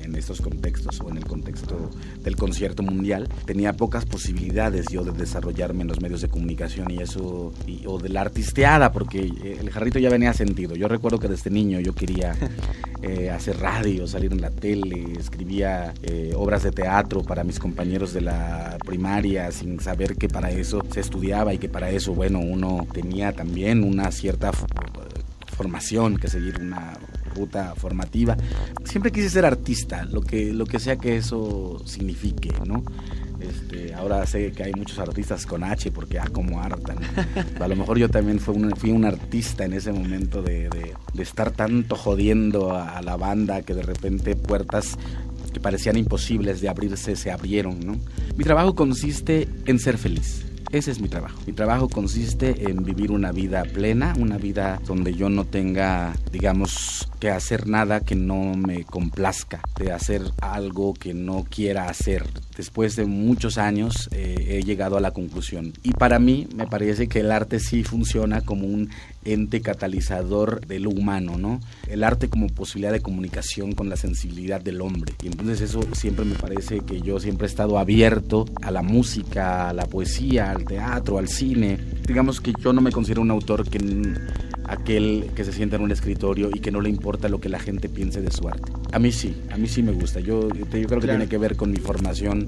en, estos contextos o en el contexto del concierto mundial. Tenía pocas posibilidades yo de desarrollarme en los medios de comunicación y eso, y, o de la artisteada, porque el jarrito ya venía sentido. Yo recuerdo que desde niño yo quería eh, hacer radio, salir en la tele, escribía eh, obras de teatro para mis compañeros de la primaria sin saber que para eso se estudiaba y que para eso, bueno, uno tenía también una cierta formación que seguir una ruta formativa. Siempre quise ser artista, lo que, lo que sea que eso signifique, ¿no? Este, ahora sé que hay muchos artistas con H porque, ah, como hartan. A lo mejor yo también fui un, fui un artista en ese momento de, de, de estar tanto jodiendo a, a la banda que de repente puertas que parecían imposibles de abrirse se abrieron, ¿no? Mi trabajo consiste en ser feliz. Ese es mi trabajo. Mi trabajo consiste en vivir una vida plena, una vida donde yo no tenga, digamos, que hacer nada que no me complazca, de hacer algo que no quiera hacer. Después de muchos años eh, he llegado a la conclusión. Y para mí me parece que el arte sí funciona como un ente catalizador de lo humano, ¿no? El arte como posibilidad de comunicación con la sensibilidad del hombre. Y entonces eso siempre me parece que yo siempre he estado abierto a la música, a la poesía, al teatro, al cine. Digamos que yo no me considero un autor que aquel que se sienta en un escritorio y que no le importa lo que la gente piense de su arte. A mí sí, a mí sí me gusta. Yo, yo creo que claro. tiene que ver con mi formación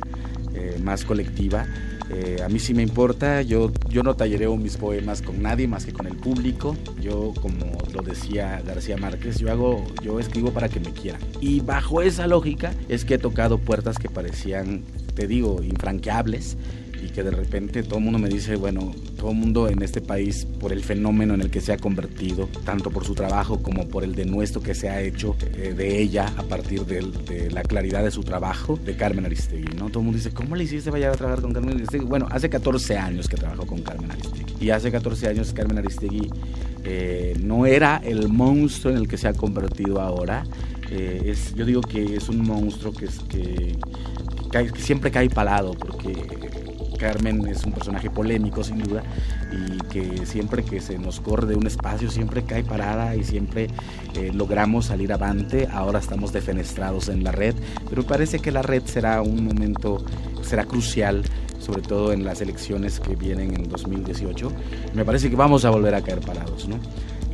eh, más colectiva. Eh, a mí sí me importa, yo, yo no tallereo mis poemas con nadie más que con el público. Yo, como lo decía García Márquez, yo hago, yo escribo para que me quieran. Y bajo esa lógica es que he tocado puertas que parecían, te digo, infranqueables y que de repente todo el mundo me dice, bueno, todo el mundo en este país, por el fenómeno en el que se ha convertido, tanto por su trabajo como por el denuesto que se ha hecho eh, de ella a partir de, la claridad de su trabajo, de Carmen Aristegui, ¿no? Todo el mundo dice, ¿cómo le hiciste vaya a trabajar con Carmen Aristegui? Bueno, hace 14 años que trabajo con Carmen Aristegui. Y hace 14 años Carmen Aristegui eh, no era el monstruo en el que se ha convertido ahora. Eh, es, yo digo que es un monstruo que, es, que siempre cae palado porque Carmen es un personaje polémico sin duda y que siempre que se nos corre de un espacio siempre cae parada y siempre eh, logramos salir avante. Ahora estamos defenestrados en la red, pero parece que la red será un momento, será crucial sobre todo en las elecciones que vienen en 2018. Me parece que vamos a volver a caer parados, ¿no?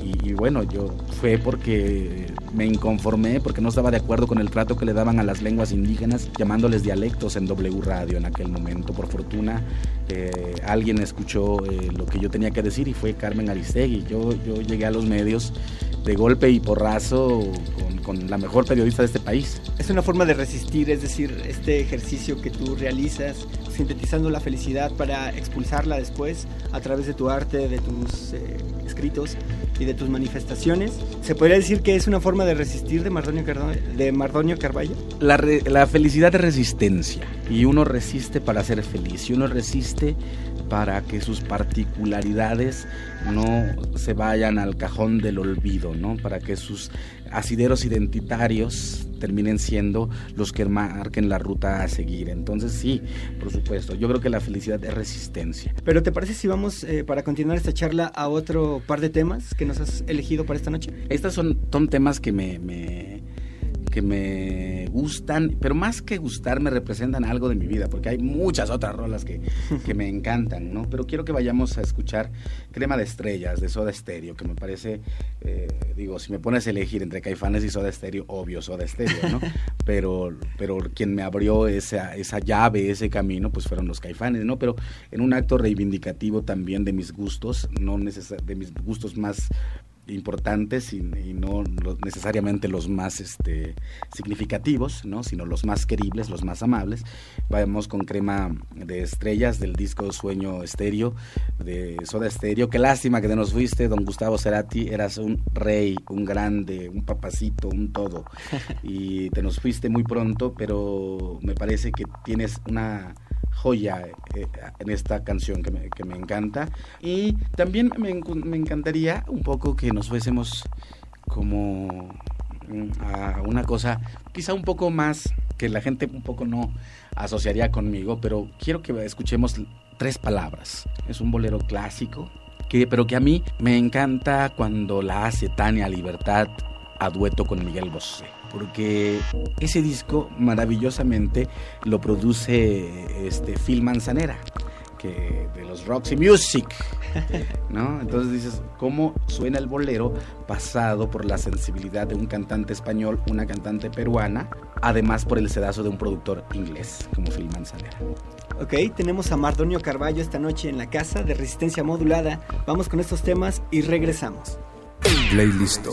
Y, y, bueno, yo fue porque me inconformé, porque no estaba de acuerdo con el trato que le daban a las lenguas indígenas, llamándoles dialectos en W Radio en aquel momento. Por fortuna, eh, alguien escuchó eh, lo que yo tenía que decir y fue Carmen Aristegui. Yo, yo llegué a los medios de golpe y porrazo con, con, la mejor periodista de este país. Es una forma de resistir, es decir, este ejercicio que tú realizas, sintetizando la felicidad para expulsarla después a través de tu arte, de tus eh, escritos y de tus manifestaciones. ¿Se podría decir que es una forma de resistir de Mardonio, Carballo? La, la felicidad es resistencia y uno resiste para ser feliz y uno resiste para que sus particularidades no se vayan al cajón del olvido, ¿no? Para que sus asideros identitarios terminen siendo los que marquen la ruta a seguir. Entonces sí, por supuesto, yo creo que la felicidad es resistencia. Pero ¿te parece si vamos eh, para continuar esta charla a otro par de temas que nos has elegido para esta noche? Estos son, son temas que me, me que me gustan, pero más que gustar me representan algo de mi vida, porque hay muchas otras rolas que, que me encantan, ¿no? Pero quiero que vayamos a escuchar Crema de Estrellas de Soda Stereo, que me parece, eh, digo, si me pones a elegir entre Caifanes y Soda Stereo, obvio Soda Stereo, ¿no? pero, pero quien me abrió esa, esa llave, ese camino, pues fueron los Caifanes, ¿no? Pero en un acto reivindicativo también de mis gustos, no de mis gustos más importantes y, y no los, necesariamente los más este, significativos, ¿no? sino los más queribles, los más amables. Vamos con crema de estrellas del disco Sueño Estéreo de Soda Estéreo. Qué lástima que te nos fuiste, don Gustavo Cerati. Eras un rey, un grande, un papacito, un todo. Y te nos fuiste muy pronto, pero me parece que tienes una joya eh, en esta canción que me, que me, encanta. Y también me, me, encantaría un poco que nos fuésemos como a una cosa quizá un poco más que la gente un poco no asociaría conmigo, pero quiero que escuchemos tres palabras. Es un bolero clásico, que, pero que a mí me encanta cuando la hace Tania Libertad a dueto con Miguel Bosé porque ese disco maravillosamente lo produce este Phil Manzanera que de los Roxy Music, ¿no? Entonces dices, ¿cómo suena el bolero pasado por la sensibilidad de un cantante español, una cantante peruana, además por el sedazo de un productor inglés como Phil Manzanera? Ok, tenemos a Mardonio Carballo esta noche en la casa de Resistencia Modulada. Vamos con estos temas y regresamos. Playlist.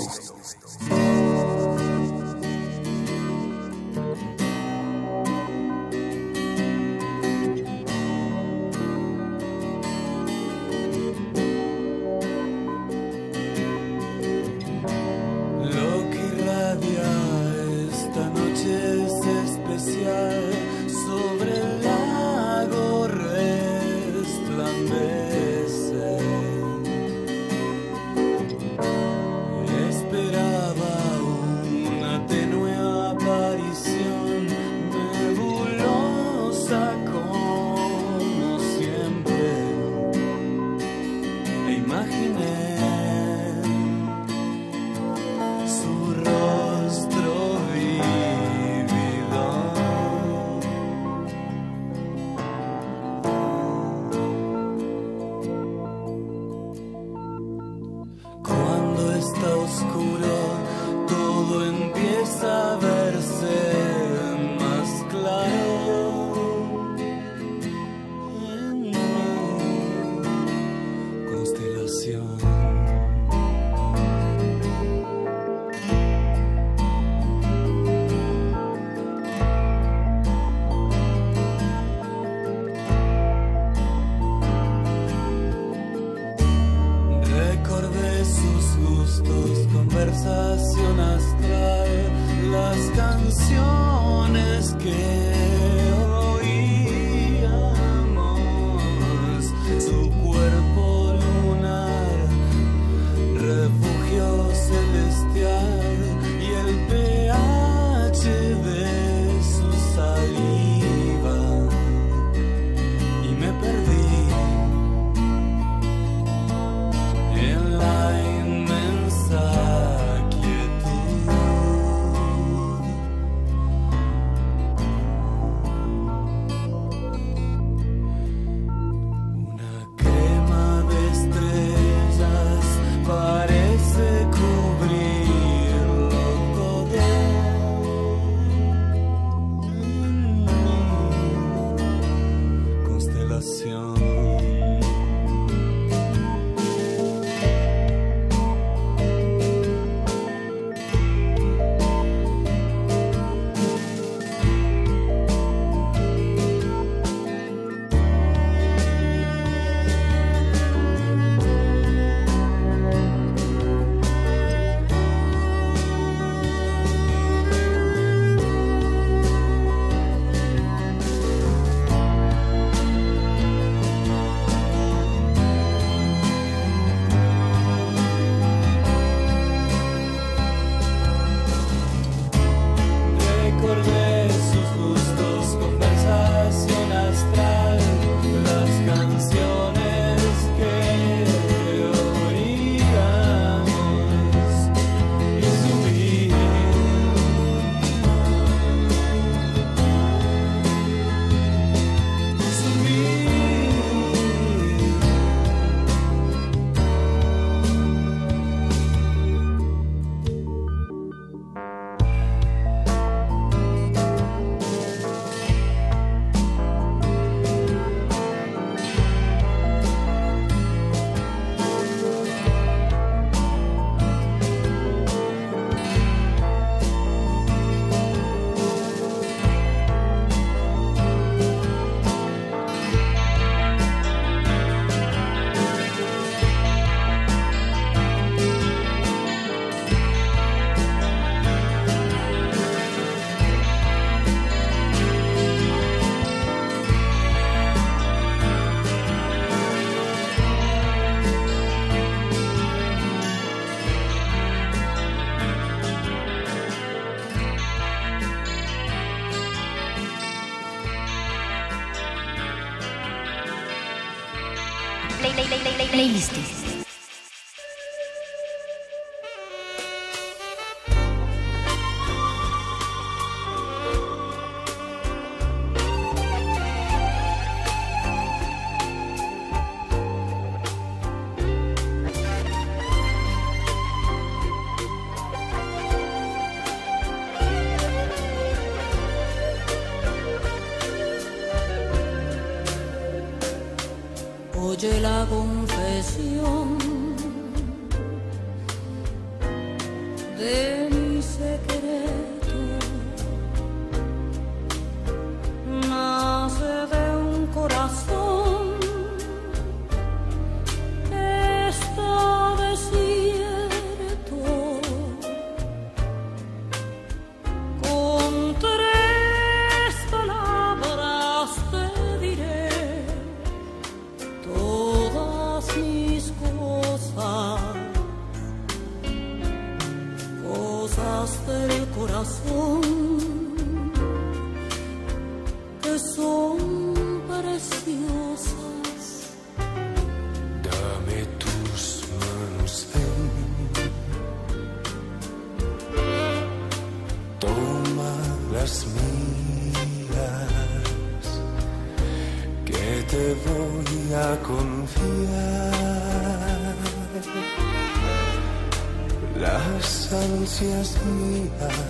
Ansias mías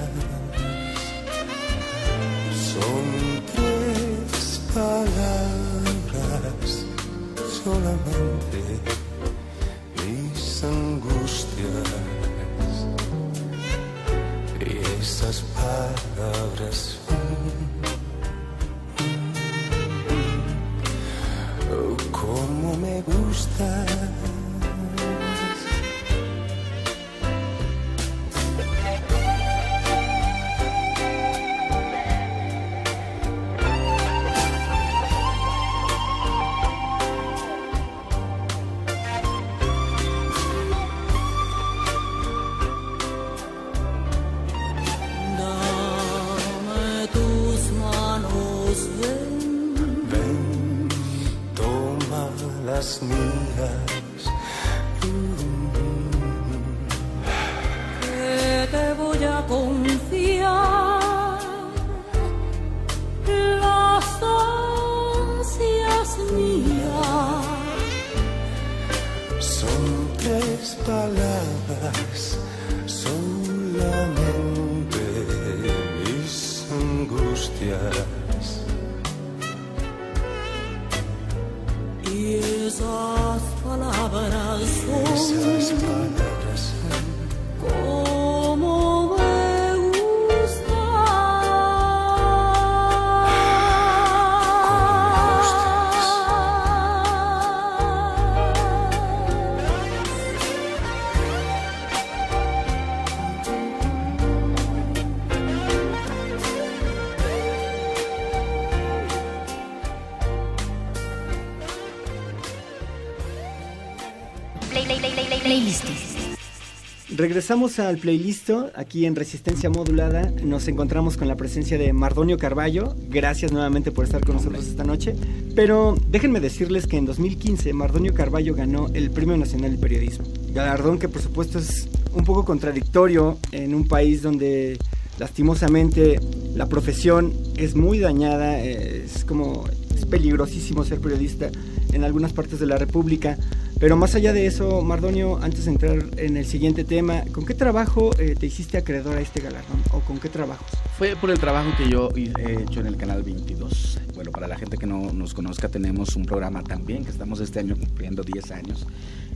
Regresamos al playlist aquí en Resistencia Modulada. Nos encontramos con la presencia de Mardonio Carballo. Gracias nuevamente por estar con nosotros esta noche. Pero déjenme decirles que en 2015 Mardonio Carballo ganó el Premio Nacional de Periodismo. Galardón que por supuesto es un poco contradictorio en un país donde lastimosamente la profesión es muy dañada. eh, Es como es peligrosísimo ser periodista en algunas partes de la República. Pero más allá de eso, Mardonio, antes de entrar en el siguiente tema, ¿con qué trabajo eh, te hiciste acreedor a este galardón? ¿O con qué trabajos? Fue por el trabajo que yo he hecho en el canal 22. Bueno, para la gente que no nos conozca, tenemos un programa también que estamos este año cumpliendo 10 años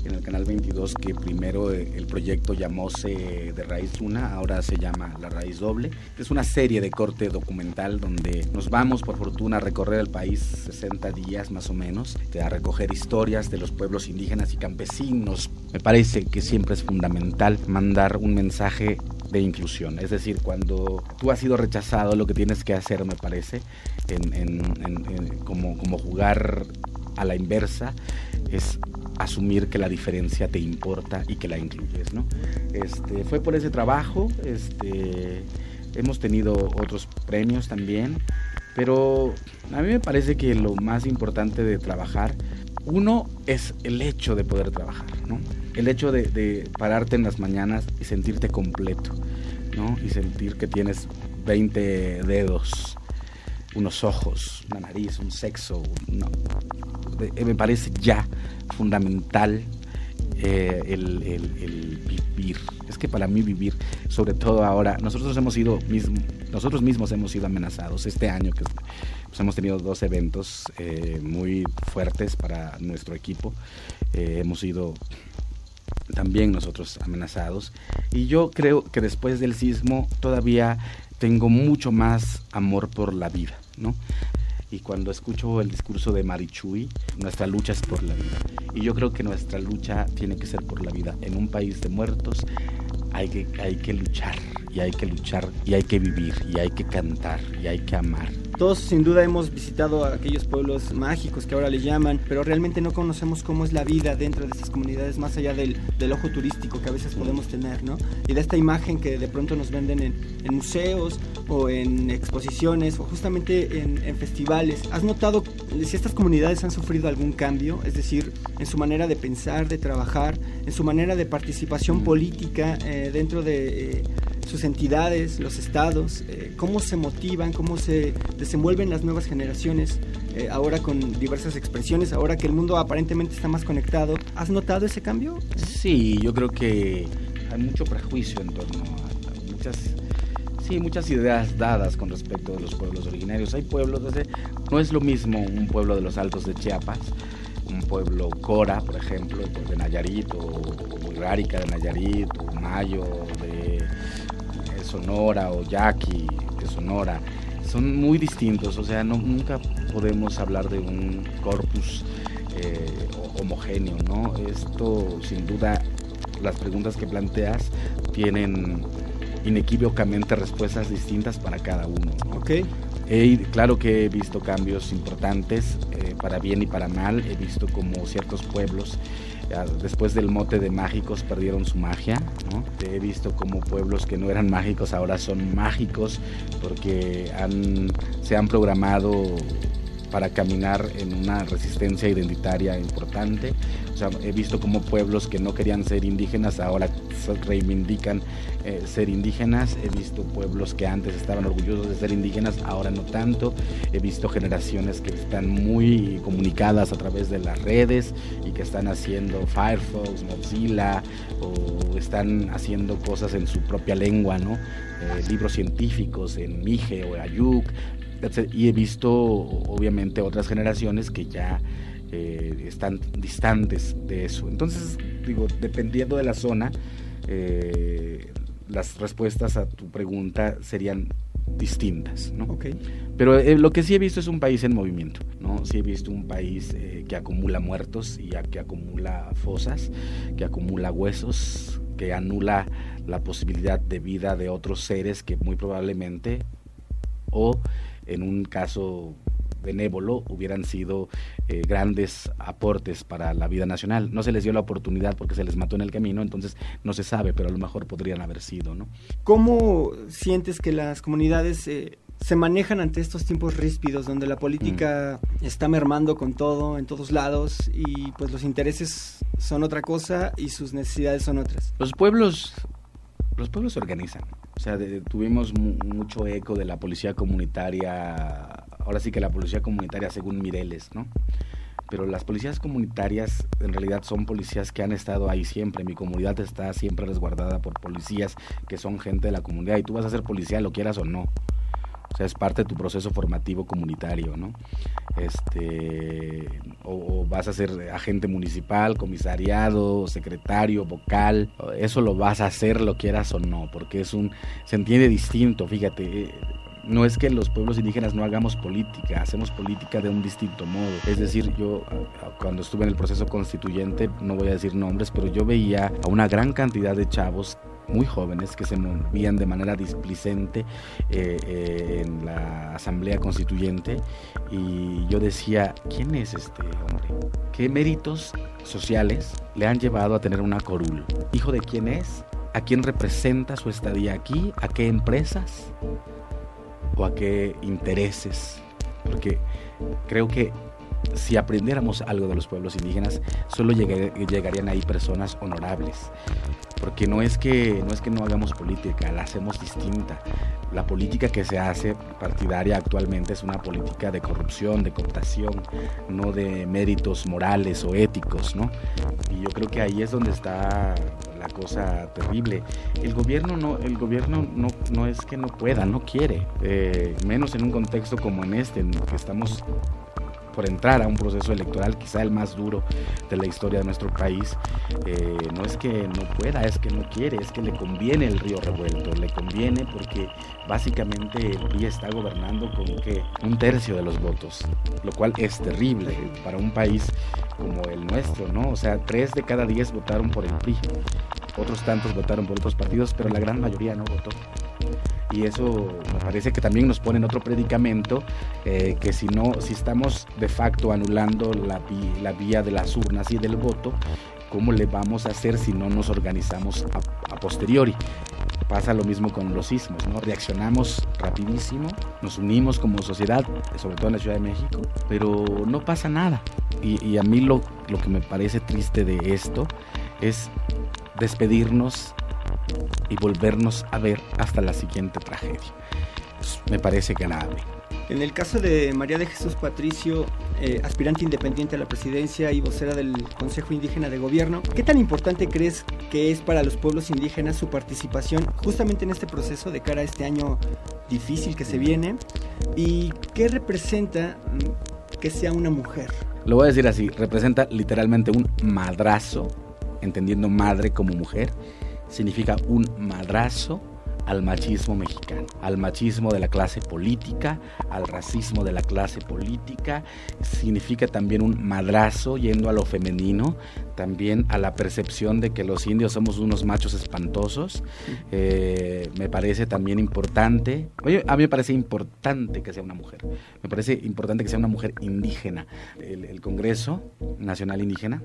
en el canal 22, que primero eh, el proyecto llamóse De Raíz Luna, ahora se llama La Raíz Doble. Es una serie de corte documental donde nos vamos, por fortuna, a recorrer el país 60 días más o menos, a recoger historias de los pueblos indígenas y campesinos. Me parece que siempre es fundamental mandar un mensaje de inclusión. Es decir, cuando tú has sido rechazado, lo que tienes que hacer, me parece, como, como jugar a la inversa, es asumir que la diferencia te importa y que la incluyes, ¿no? Este, fue por ese trabajo, este, hemos tenido otros premios también, pero a mí me parece que lo más importante de trabajar, uno es el hecho de poder trabajar, ¿no? El hecho de, pararte en las mañanas y sentirte completo, ¿no? Y sentir que tienes 20 dedos, unos ojos, una nariz, un sexo, no. Eh, me parece ya fundamental eh, el, vivir. Es que para mí vivir, sobre todo ahora, nosotros hemos sido mismo, nosotros mismos hemos sido amenazados este año que pues, hemos tenido dos eventos eh, muy fuertes para nuestro equipo. Hemos sido también nosotros amenazados. Y yo creo que después del sismo todavía tengo mucho más amor por la vida, ¿no? Y cuando escucho el discurso de Marichuy, nuestra lucha es por la vida. Y yo creo que nuestra lucha tiene que ser por la vida. En un país de muertos hay que, hay que luchar. Y hay que luchar y hay que vivir y hay que cantar y hay que amar. Todos sin duda hemos visitado aquellos pueblos mágicos que ahora le llaman, pero realmente no conocemos cómo es la vida dentro de estas comunidades más allá del, del ojo turístico que a veces podemos tener, ¿no? Y de esta imagen que de pronto nos venden en, en museos o en exposiciones o justamente en, en, festivales. ¿Has notado si estas comunidades han sufrido algún cambio? Es decir, en su manera de pensar, de trabajar, en su manera de participación política eh, dentro de... Eh, sus entidades, los estados, eh, cómo se motivan, cómo se desenvuelven las nuevas generaciones, eh, ahora con diversas expresiones, ahora que el mundo aparentemente está más conectado. ¿Has notado ese cambio? Sí, yo creo que hay mucho prejuicio en torno a muchas sí, muchas ideas dadas con respecto de los pueblos originarios. Hay pueblos, no es lo mismo un pueblo de los Altos de Chiapas, un pueblo Cora, por ejemplo, de Nayarit, o Rárica de Nayarit, o Mayo de Sonora o Yaqui de Sonora son muy distintos, o sea, no, nunca podemos hablar de un corpus eh, homogéneo, ¿no? Esto, sin duda, las preguntas que planteas tienen inequívocamente respuestas distintas para cada uno. He, claro que he visto cambios importantes, eh, para bien y para mal. He visto como ciertos pueblos después del mote de mágicos perdieron su magia. He visto como pueblos que no eran mágicos ahora son mágicos porque se han programado para caminar en una resistencia identitaria importante. O sea, he visto como pueblos que no querían ser indígenas ahora reivindican eh, ser indígenas. He visto pueblos que antes estaban orgullosos de ser indígenas, ahora no tanto. He visto generaciones que están muy comunicadas a través de las redes y que están haciendo Firefox, Mozilla o están haciendo cosas en su propia lengua, ¿no? Eh, libros científicos en Mije o Ayuk, y he visto obviamente otras generaciones que ya eh, están distantes de eso. Entonces, digo, dependiendo de la zona, eh, las respuestas a tu pregunta serían distintas, ¿no? Okay. Pero eh, lo que sí he visto es un país en movimiento, ¿no? Sí he visto un país eh, que acumula muertos y a, que acumula fosas, que acumula huesos, que anula la posibilidad de vida de otros seres que muy probablemente o en un caso benévolo hubieran sido eh, grandes aportes para la vida nacional. No se les dio la oportunidad porque se les mató en el camino, entonces no se sabe, pero a lo mejor podrían haber sido, ¿no? ¿Cómo sientes que las comunidades eh, se manejan ante estos tiempos ríspidos donde la política mm. está mermando con todo en todos lados y pues los intereses son otra cosa y sus necesidades son otras? Los pueblos los pueblos se organizan. O sea, de, tuvimos mucho eco de la policía comunitaria ahora sí que la policía comunitaria según Mireles, ¿no? Pero las policías comunitarias en realidad son policías que han estado ahí siempre. Mi comunidad está siempre resguardada por policías que son gente de la comunidad y tú vas a ser policía lo quieras o no. O sea, es parte de tu proceso formativo comunitario, ¿no? Este, o, o, vas a ser agente municipal, comisariado, secretario, vocal, eso lo vas a hacer lo quieras o no, porque es un, se entiende distinto, fíjate, no es que los pueblos indígenas no hagamos política, hacemos política de un distinto modo. Es decir, yo cuando estuve en el proceso constituyente, no voy a decir nombres, pero yo veía a una gran cantidad de chavos muy jóvenes que se movían de manera displicente eh, eh, en la asamblea constituyente y yo decía, ¿quién es este hombre? ¿Qué méritos sociales le han llevado a tener una corul? ¿Hijo de quién es? ¿A quién representa su estadía aquí? ¿A qué empresas? o a qué intereses. Porque creo que si aprendiéramos algo de los pueblos indígenas, solo llegarían ahí personas honorables. Porque no es que no es que no hagamos política, la hacemos distinta. La política que se hace partidaria actualmente es una política de corrupción, de cooptación, no de méritos morales o éticos, ¿no? Y yo creo que ahí es donde está la cosa terrible. El gobierno no, el gobierno no, no es que no pueda, no quiere, eh, menos en un contexto como en este, en que estamos por entrar a un proceso electoral, quizá el más duro de la historia de nuestro país, eh, no es que no pueda, es que no quiere, es que le conviene el río revuelto, le conviene porque básicamente el PRI está gobernando con que un tercio de los votos, lo cual es terrible para un país como el nuestro, ¿no? O sea, tres de cada diez votaron por el PRI otros tantos votaron por otros partidos, pero la gran mayoría no votó. Y eso me parece que también nos pone en otro predicamento, eh, que si no, si estamos de facto anulando la, la vía de las urnas y del voto, ¿cómo le vamos a hacer si no nos organizamos a, a posteriori? Pasa lo mismo con los sismos, ¿no? Reaccionamos rapidísimo, nos unimos como sociedad, sobre todo en la Ciudad de México, pero no pasa nada. Y, y a mí lo, lo que me parece triste de esto es despedirnos y volvernos a ver hasta la siguiente tragedia. Pues, me parece grave. En el caso de María de Jesús Patricio, eh, aspirante independiente a la presidencia y vocera del Consejo Indígena de Gobierno, ¿qué tan importante crees que es para los pueblos indígenas su participación justamente en este proceso de cara a este año difícil que se viene? ¿Y qué representa mm, que sea una mujer? Lo voy a decir así, representa literalmente un madrazo, entendiendo madre como mujer, significa un madrazo al machismo mexicano, al machismo de la clase política, al racismo de la clase política, significa también un madrazo yendo a lo femenino, también a la percepción de que los indios somos unos machos espantosos, eh, me parece también importante, oye, a mí me parece importante que sea una mujer, me parece importante que sea una mujer indígena, el, el Congreso Nacional Indígena,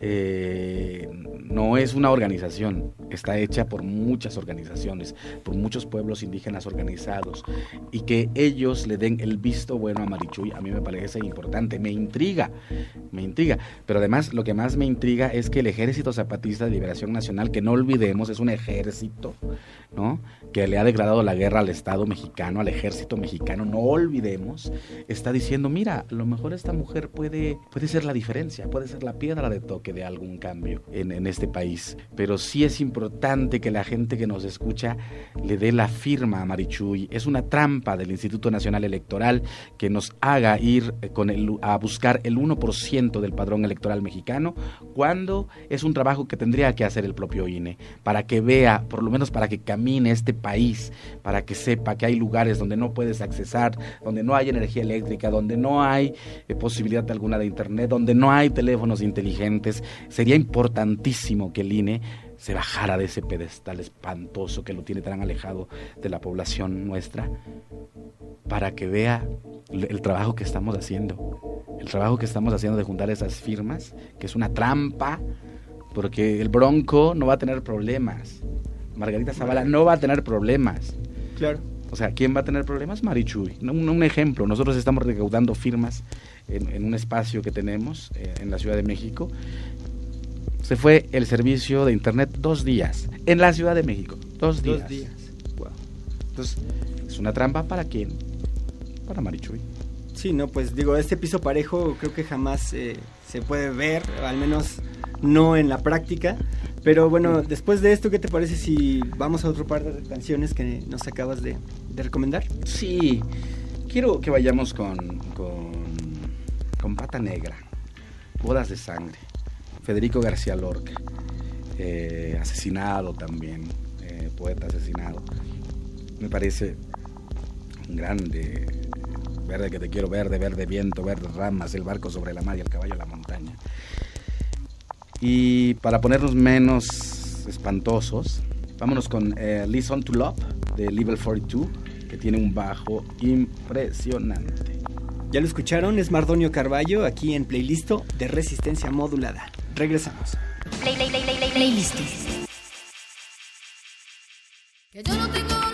eh, no es una organización, está hecha por muchas organizaciones, por muchos pueblos indígenas organizados, y que ellos le den el visto bueno a Marichuy, a mí me parece importante, me intriga, me intriga, pero además lo que más me intriga es que el Ejército Zapatista de Liberación Nacional, que no olvidemos, es un ejército, ¿no? que le ha declarado la guerra al Estado mexicano, al ejército mexicano, no olvidemos, está diciendo, mira, a lo mejor esta mujer puede, puede ser la diferencia, puede ser la piedra de toque de algún cambio en, este país. Pero sí es importante que la gente que nos escucha le dé la firma a Marichuy. Es una trampa del Instituto Nacional Electoral que nos haga ir con el, a buscar el 1% del padrón electoral mexicano cuando es un trabajo que tendría que hacer el propio INE para que vea, por lo menos para que camine este país, para que sepa que hay lugares donde no puedes accesar, donde no hay energía eléctrica, donde no hay eh, posibilidad alguna de internet, donde no hay teléfonos inteligentes. Sería importantísimo que el INE se bajara de ese pedestal espantoso que lo tiene tan alejado de la población nuestra, para que vea el trabajo que estamos haciendo, el trabajo que estamos haciendo de juntar esas firmas, que es una trampa, porque el Bronco no va a tener problemas, Margarita Zavala no va a tener problemas. Claro. O sea, ¿quién va a tener problemas? Marichuy. Un, un ejemplo, nosotros estamos recaudando firmas en, en un espacio que tenemos eh, en la Ciudad de México. Se fue el servicio de internet dos días en la Ciudad de México. Dos días. Dos días. Wow. Entonces, ¿es una trampa para quién? Para Marichuy. Sí, no, pues digo, este piso parejo creo que jamás eh, se puede ver, al menos no en la práctica. Pero bueno, después de esto, ¿qué te parece si vamos a otro par de canciones que nos acabas de, de recomendar? Sí, quiero que vayamos con, con, con Pata Negra, Bodas de Sangre, Federico García Lorca, eh, asesinado también, eh, poeta asesinado. Me parece un grande, verde que te quiero, verde, verde viento, verde ramas, el barco sobre la mar y el caballo a la montaña. Y para ponernos menos espantosos, vámonos con eh, Listen to Love de Level 42, que tiene un bajo impresionante. Ya lo escucharon, es Mardonio Carballo aquí en Playlisto de Resistencia Modulada. Regresamos. Play, play, play, play, play, playlist. Que yo no tengo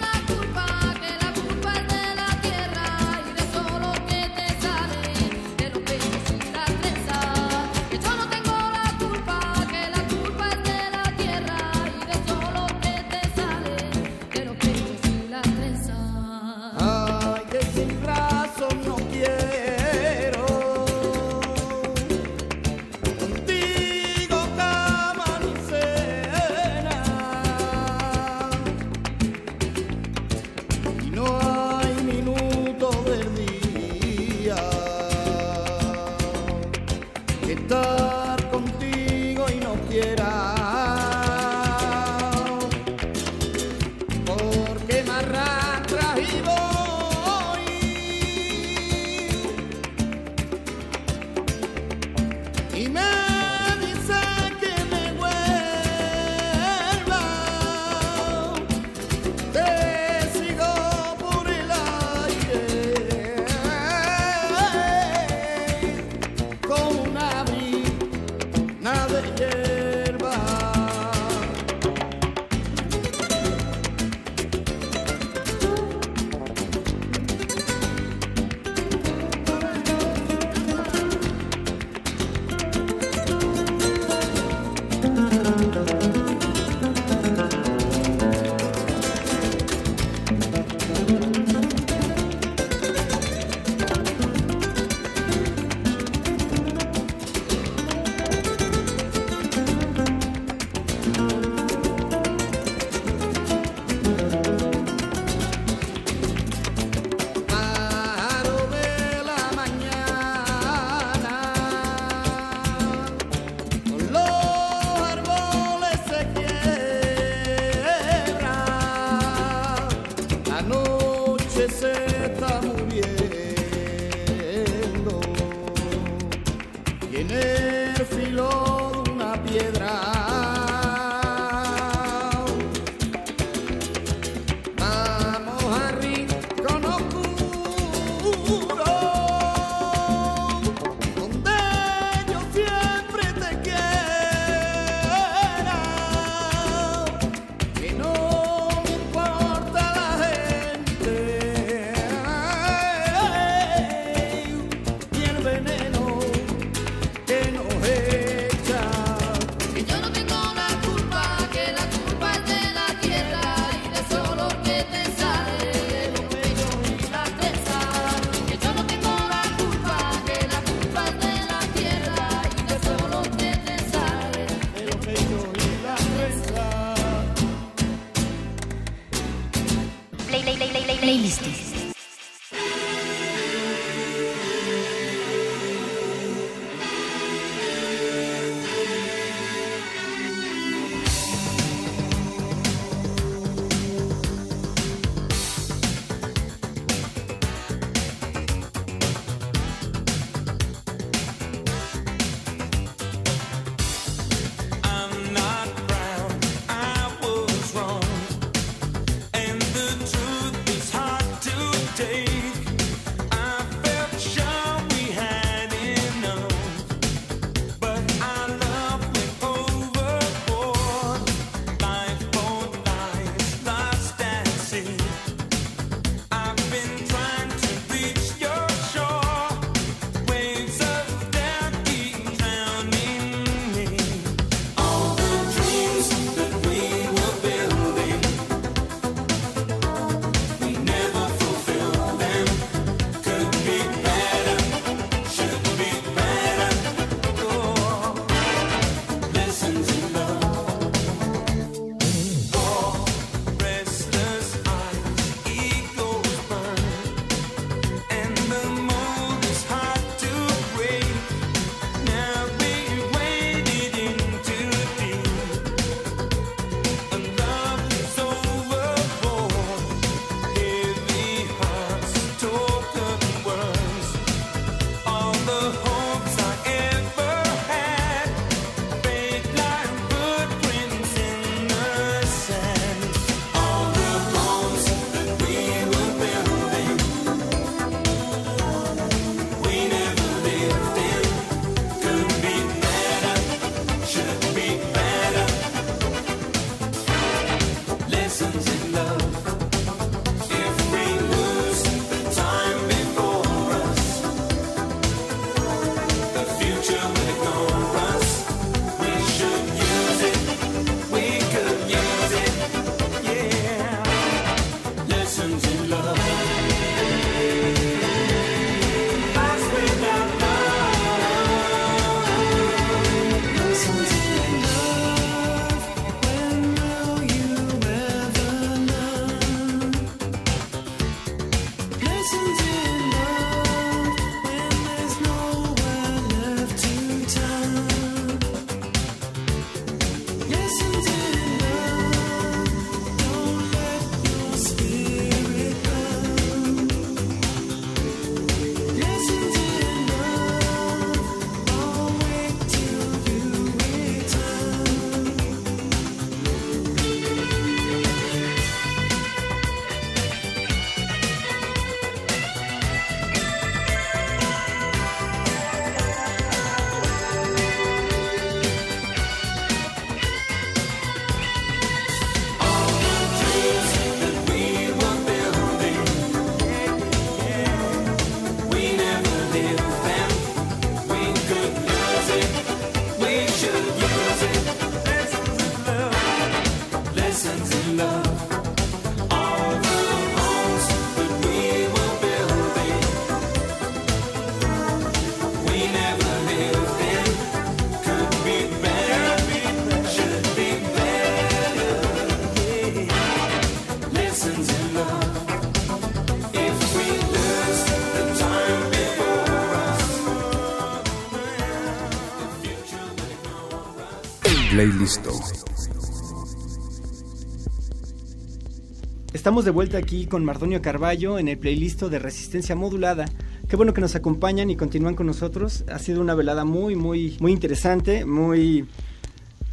estamos de vuelta aquí con Mardonio Carballo en el playlist de Resistencia Modulada. Qué bueno que nos acompañan y continúan con nosotros. Ha sido una velada muy, muy, muy interesante, muy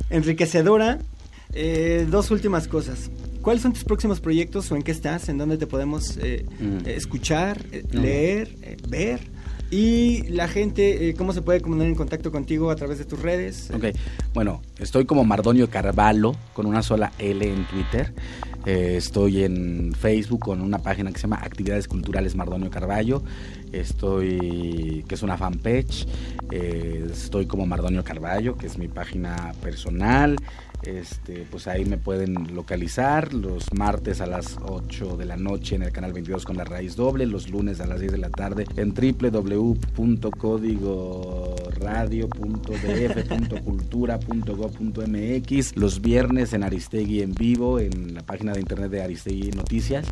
enriquecedora. Eh, dos últimas cosas. ¿Cuáles son tus próximos proyectos o en qué estás? ¿En dónde te podemos eh, Mm. escuchar, eh, leer, eh, ver? Y la gente, eh, ¿cómo se puede poner en contacto contigo a través de tus redes? Ok, bueno, estoy como Mardonio Carvalho con una sola L en Twitter. Eh, estoy en Facebook con una página que se llama Actividades Culturales Mardonio Carballo. Estoy, que es una fanpage. Eh, estoy como Mardonio Carballo, que es mi página personal. Este, pues ahí me pueden localizar los martes a las 8 de la noche en el canal 22 con la raíz doble, los lunes a las 10 de la tarde en www.códigoradio.df.cultura.gov.mx, los viernes en Aristegui en vivo en la página de internet de Aristegui Noticias.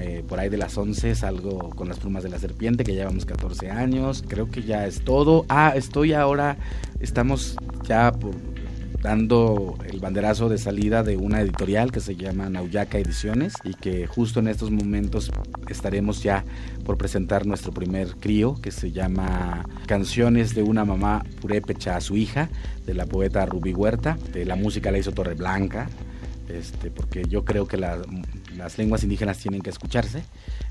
Eh, por ahí de las 11 salgo con las plumas de la serpiente, que llevamos 14 años. Creo que ya es todo. Ah, estoy ahora, estamos ya por dando el banderazo de salida de una editorial que se llama Nauyaca Ediciones y que justo en estos momentos estaremos ya por presentar nuestro primer crío que se llama Canciones de una mamá purépecha a su hija de la poeta Rubí Huerta. De la música la hizo Torreblanca. Este, porque yo creo que la- las lenguas indígenas tienen que escucharse.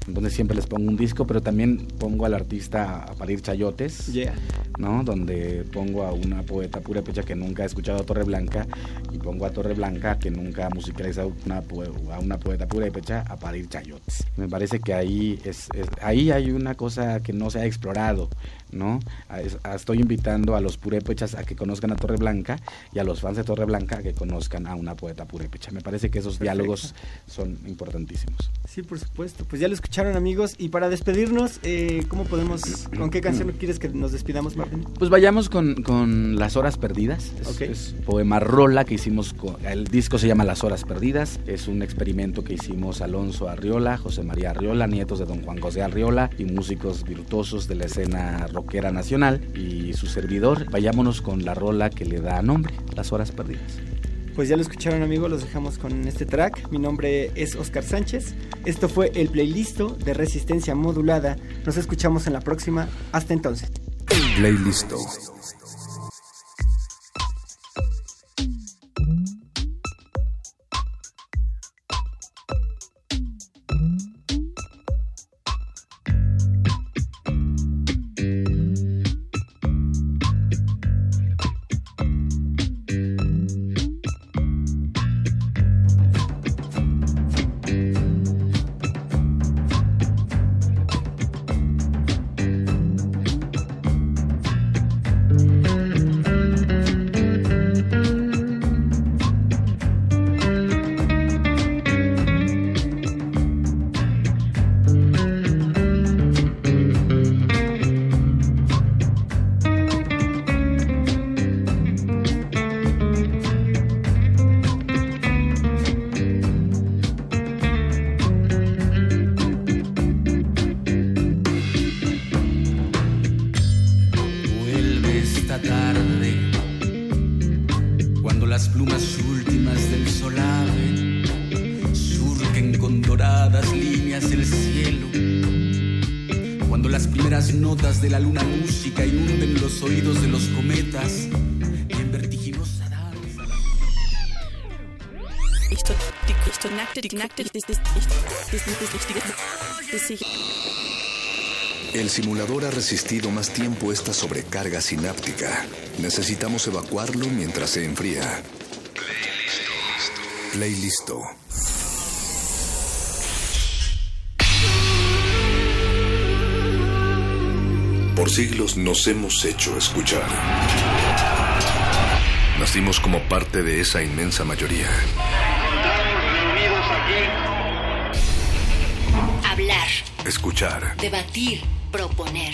Entonces siempre les pongo un disco, pero también pongo al artista a parir chayotes, Yeah. ¿no? Donde pongo a una poeta purépecha que nunca ha escuchado a Torreblanca y pongo a Torreblanca que nunca ha musicalizado una a una poeta purépecha a parir chayotes. Me parece que ahí es, es- ahí hay una cosa que no se ha explorado, ¿no? Estoy invitando a los purépechas a que conozcan a Torreblanca y a los fans de Torreblanca a que conozcan a una poeta purépecha. Me parece que esos Perfecto. diálogos son importantísimos. Sí, por supuesto. Pues ya lo escucharon, amigos. Y para despedirnos, eh, ¿cómo podemos, con qué canción quieres que nos despidamos, Martín? Pues vayamos con, con Las Horas Perdidas. Es, Ok. es poema rola que hicimos. con- el disco se llama Las Horas Perdidas. Es un experimento que hicimos Alonso Arriola, José María Arriola, nietos de don Juan José Arriola y músicos virtuosos de la escena rockera nacional y su servidor. Vayámonos con la rola que le da nombre, Las Horas Perdidas. Pues ya lo escucharon, amigos. Los dejamos con este track. Mi nombre es Oscar Sánchez. Esto fue el playlist de Resistencia Modulada. Nos escuchamos en la próxima. Hasta entonces. Playlisto. Resistido más tiempo esta sobrecarga sináptica. Necesitamos evacuarlo mientras se enfría. Playlisto. Por siglos nos hemos hecho escuchar. Nacimos como parte de esa inmensa mayoría. Hablar, Escuchar. debatir, proponer,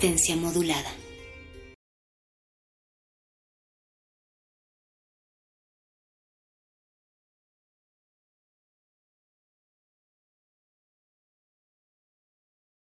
Resistencia modulada.